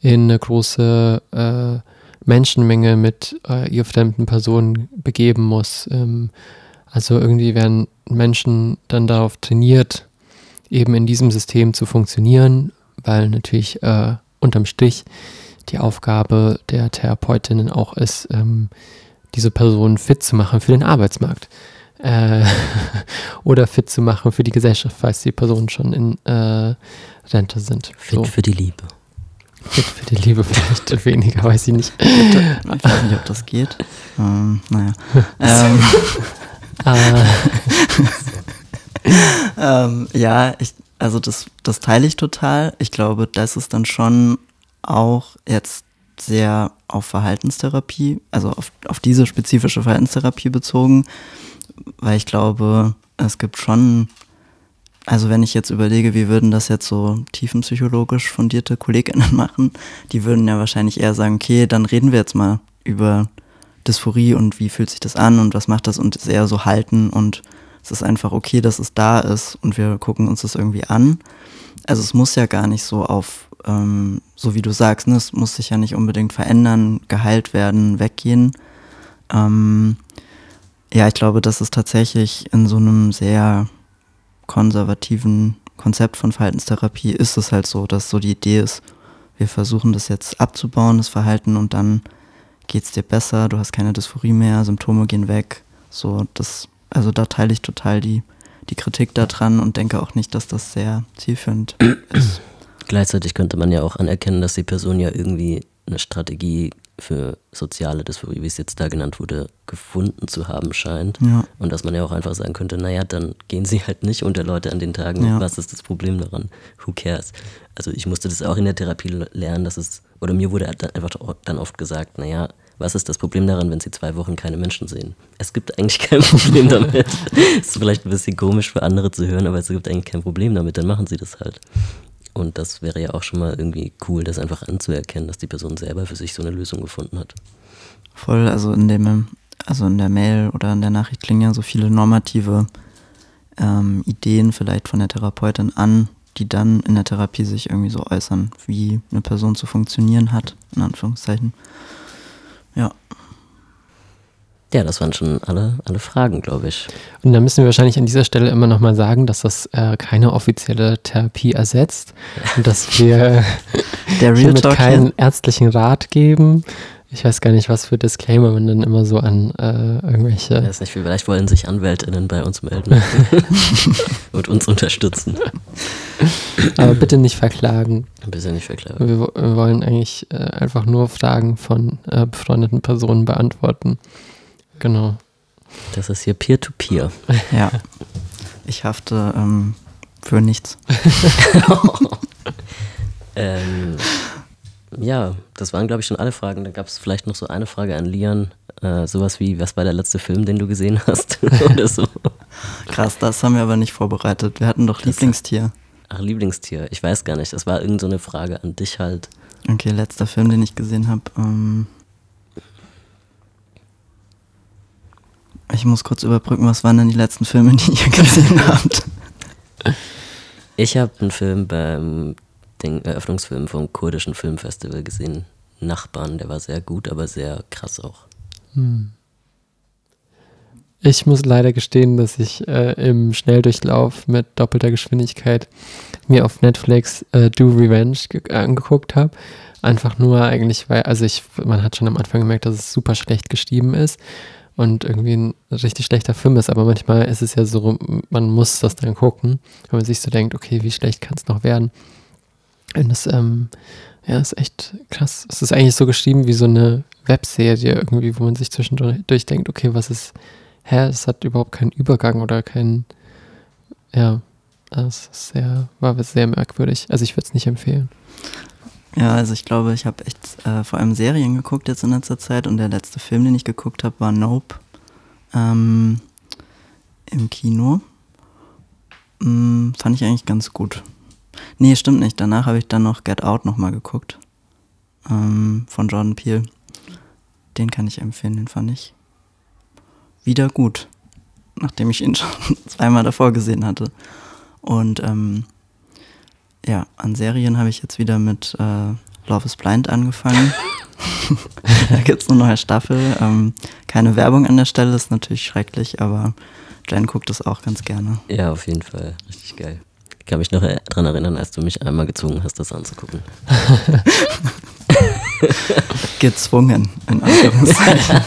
in eine große äh, Menschenmenge mit äh, ihr fremden Personen begeben muss. Ähm, also irgendwie werden Menschen dann darauf trainiert, eben in diesem System zu funktionieren, weil natürlich äh, unterm Strich die Aufgabe der Therapeutinnen auch ist, ähm, diese Person fit zu machen für den Arbeitsmarkt. Äh, <laughs> oder fit zu machen für die Gesellschaft, falls die Personen schon in äh, Rente sind. Fit so. für die Liebe. Fit für die Liebe <laughs> vielleicht weniger, weiß ich nicht. Ich weiß nicht, ob das geht. Ähm, naja. <laughs> ähm, äh. <laughs> <laughs> ähm, ja, ich, also das, das teile ich total. Ich glaube, das ist dann schon auch jetzt sehr auf Verhaltenstherapie, also auf, auf diese spezifische Verhaltenstherapie bezogen, weil ich glaube, es gibt schon, also wenn ich jetzt überlege, wie würden das jetzt so tiefenpsychologisch fundierte KollegInnen <laughs> machen, die würden ja wahrscheinlich eher sagen, okay, dann reden wir jetzt mal über Dysphorie und wie fühlt sich das an und was macht das und es eher so halten und es ist einfach okay, dass es da ist und wir gucken uns das irgendwie an. Also es muss ja gar nicht so auf, ähm, so wie du sagst, ne, es muss sich ja nicht unbedingt verändern, geheilt werden, weggehen. Ähm, ja, ich glaube, das ist tatsächlich in so einem sehr konservativen Konzept von Verhaltenstherapie ist es halt so, dass so die Idee ist, wir versuchen das jetzt abzubauen, das Verhalten und dann geht es dir besser, du hast keine Dysphorie mehr, Symptome gehen weg. So, das, also da teile ich total die, die Kritik daran und denke auch nicht, dass das sehr zielführend <clears throat> ist. Gleichzeitig könnte man ja auch anerkennen, dass die Person ja irgendwie eine Strategie für soziale Dysphorie, wie es jetzt da genannt wurde, gefunden zu haben scheint. Ja. Und dass man ja auch einfach sagen könnte, naja, dann gehen sie halt nicht unter Leute an den Tagen. Ja. Was ist das Problem daran? Who cares? Also ich musste das auch in der Therapie lernen, dass es, oder mir wurde einfach dann oft gesagt, naja, Was ist das Problem daran, wenn sie zwei Wochen keine Menschen sehen? Es gibt eigentlich kein <laughs> Problem damit. ist vielleicht ein bisschen komisch für andere zu hören, aber es gibt eigentlich kein Problem damit, dann machen sie das halt. Und das wäre ja auch schon mal irgendwie cool, das einfach anzuerkennen, dass die Person selber für sich so eine Lösung gefunden hat. Voll, also in dem, also in der Mail oder in der Nachricht klingen ja so viele normative ähm, Ideen vielleicht von der Therapeutin an, die dann in der Therapie sich irgendwie so äußern, wie eine Person zu funktionieren hat, in Anführungszeichen. Ja. Ja, das waren schon alle, alle Fragen, glaube ich. Und da müssen wir wahrscheinlich an dieser Stelle immer nochmal sagen, dass das äh, keine offizielle Therapie ersetzt und dass wir <laughs> hiermit Talk keinen hier. ärztlichen Rat geben. Ich weiß gar nicht, was für Disclaimer man dann immer so an äh, Ich irgendwelche. weiß nicht, vielleicht wollen sich AnwältInnen bei uns melden <laughs> und uns unterstützen. Aber bitte nicht verklagen. Bisschen nicht verklagen. Wir, wir wollen eigentlich äh, einfach nur Fragen von äh, befreundeten Personen beantworten. Genau. Das ist hier Peer-to-Peer. <laughs> Ja. Ich hafte ähm, für nichts. <laughs> Ähm, ja, das waren, glaube ich, schon alle Fragen. Da gab es vielleicht noch so eine Frage an Lian. Äh, sowas wie, was war der letzte Film, den du gesehen hast? <laughs> Oder so. Krass, das haben wir aber nicht vorbereitet. Wir hatten doch Lieblingstier. Ach, Lieblingstier. Ich weiß gar nicht. Das war irgend so eine Frage an dich halt. Okay, letzter Film, den ich gesehen habe. Ähm ich muss kurz überbrücken, was waren denn die letzten Filme, die ihr gesehen <laughs> habt? Ich habe einen Film beim den Eröffnungsfilm vom kurdischen Filmfestival gesehen. Nachbarn, der war sehr gut, aber sehr krass auch. Ich muss leider gestehen, dass ich äh, im Schnelldurchlauf mit doppelter Geschwindigkeit mir auf Netflix äh, Do Revenge ge- angeguckt habe. Einfach nur eigentlich, weil, also ich, man hat schon am Anfang gemerkt, dass es super schlecht geschrieben ist und irgendwie ein richtig schlechter Film ist, aber manchmal ist es ja so, man muss das dann gucken, wenn man sich so denkt, okay, wie schlecht kann es noch werden? Und das, ähm, ja, ist echt krass. Es ist eigentlich so geschrieben wie so eine Webserie irgendwie, wo man sich zwischendurch denkt, okay, was ist, hä, es hat überhaupt keinen Übergang oder keinen, ja, es ist sehr, war sehr merkwürdig. Also ich würde es nicht empfehlen. Ja, also ich glaube, ich habe echt äh, vor allem Serien geguckt jetzt in letzter Zeit und der letzte Film, den ich geguckt habe, war Nope ähm, im Kino. Mm, fand ich eigentlich ganz gut. Nee, stimmt nicht. Danach habe ich dann noch Get Out nochmal geguckt. Ähm, von Jordan Peele. Den kann ich empfehlen, den fand ich wieder gut. Nachdem ich ihn <laughs> schon zweimal davor gesehen hatte. Und ähm, ja, an Serien habe ich jetzt wieder mit äh, Love is Blind angefangen. <laughs> da gibt es eine neue Staffel. Ähm, keine Werbung an der Stelle, ist natürlich schrecklich, aber Jen guckt es auch ganz gerne. Ja, auf jeden Fall. Richtig geil. Ich kann mich noch dran erinnern, als du mich einmal gezwungen hast, das anzugucken. <laughs> <laughs> Gezwungen, in Anführungszeichen.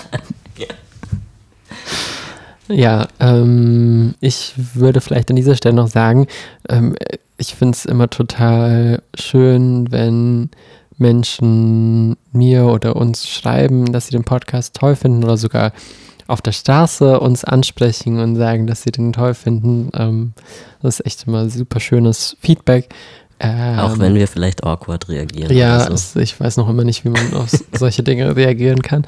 Ja, ähm, ich würde vielleicht an dieser Stelle noch sagen, ähm, ich finde es immer total schön, wenn Menschen mir oder uns schreiben, dass sie den Podcast toll finden oder sogar auf der Straße uns ansprechen und sagen, dass sie den toll finden. Ähm, das ist echt immer super schönes Feedback. Ähm, Auch wenn wir vielleicht awkward reagieren. ja, es, ich weiß noch immer nicht, wie man auf <laughs> solche Dinge reagieren kann.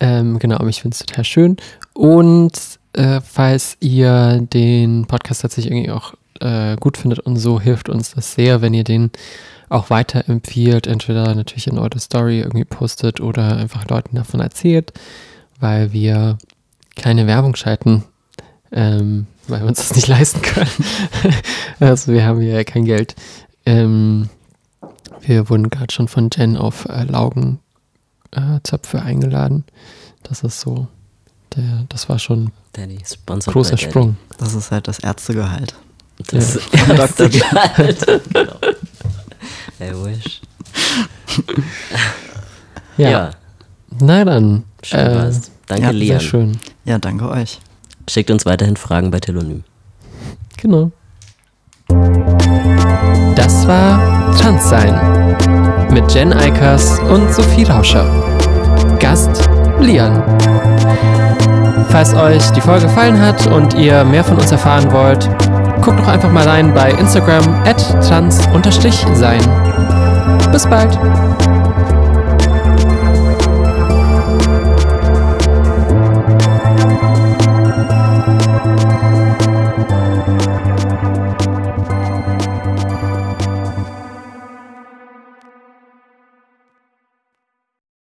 Ähm, genau, aber ich finde es total schön. Und äh, falls ihr den Podcast tatsächlich irgendwie auch äh, gut findet und so, hilft uns das sehr, wenn ihr den auch weiterempfiehlt. Entweder natürlich in eure Story irgendwie postet oder einfach Leuten davon erzählt, weil wir keine Werbung schalten, ähm, weil wir uns das nicht <laughs> leisten können. <laughs> also wir haben ja kein Geld. Ähm, wir wurden gerade schon von Jen auf äh, Laugenzöpfe äh, eingeladen. Das ist so, der, das war schon sponsored großer Daddy. Sprung. Das ist halt das Ärztegehalt. Das Ja. Dr. <laughs> Gehalt. <laughs> genau. I wish. Ja. Ja, Na dann. schön äh, war's. Danke, ja, Sehr Lian. schön. Ja, danke euch. Schickt uns weiterhin Fragen bei Telonym. Genau. Das war Transsein mit Jen Eikers und Sophie Rauscher. Gast Lian. Falls euch die Folge gefallen hat und ihr mehr von uns erfahren wollt, guckt doch einfach mal rein bei Instagram at trans-sein. Bis bald.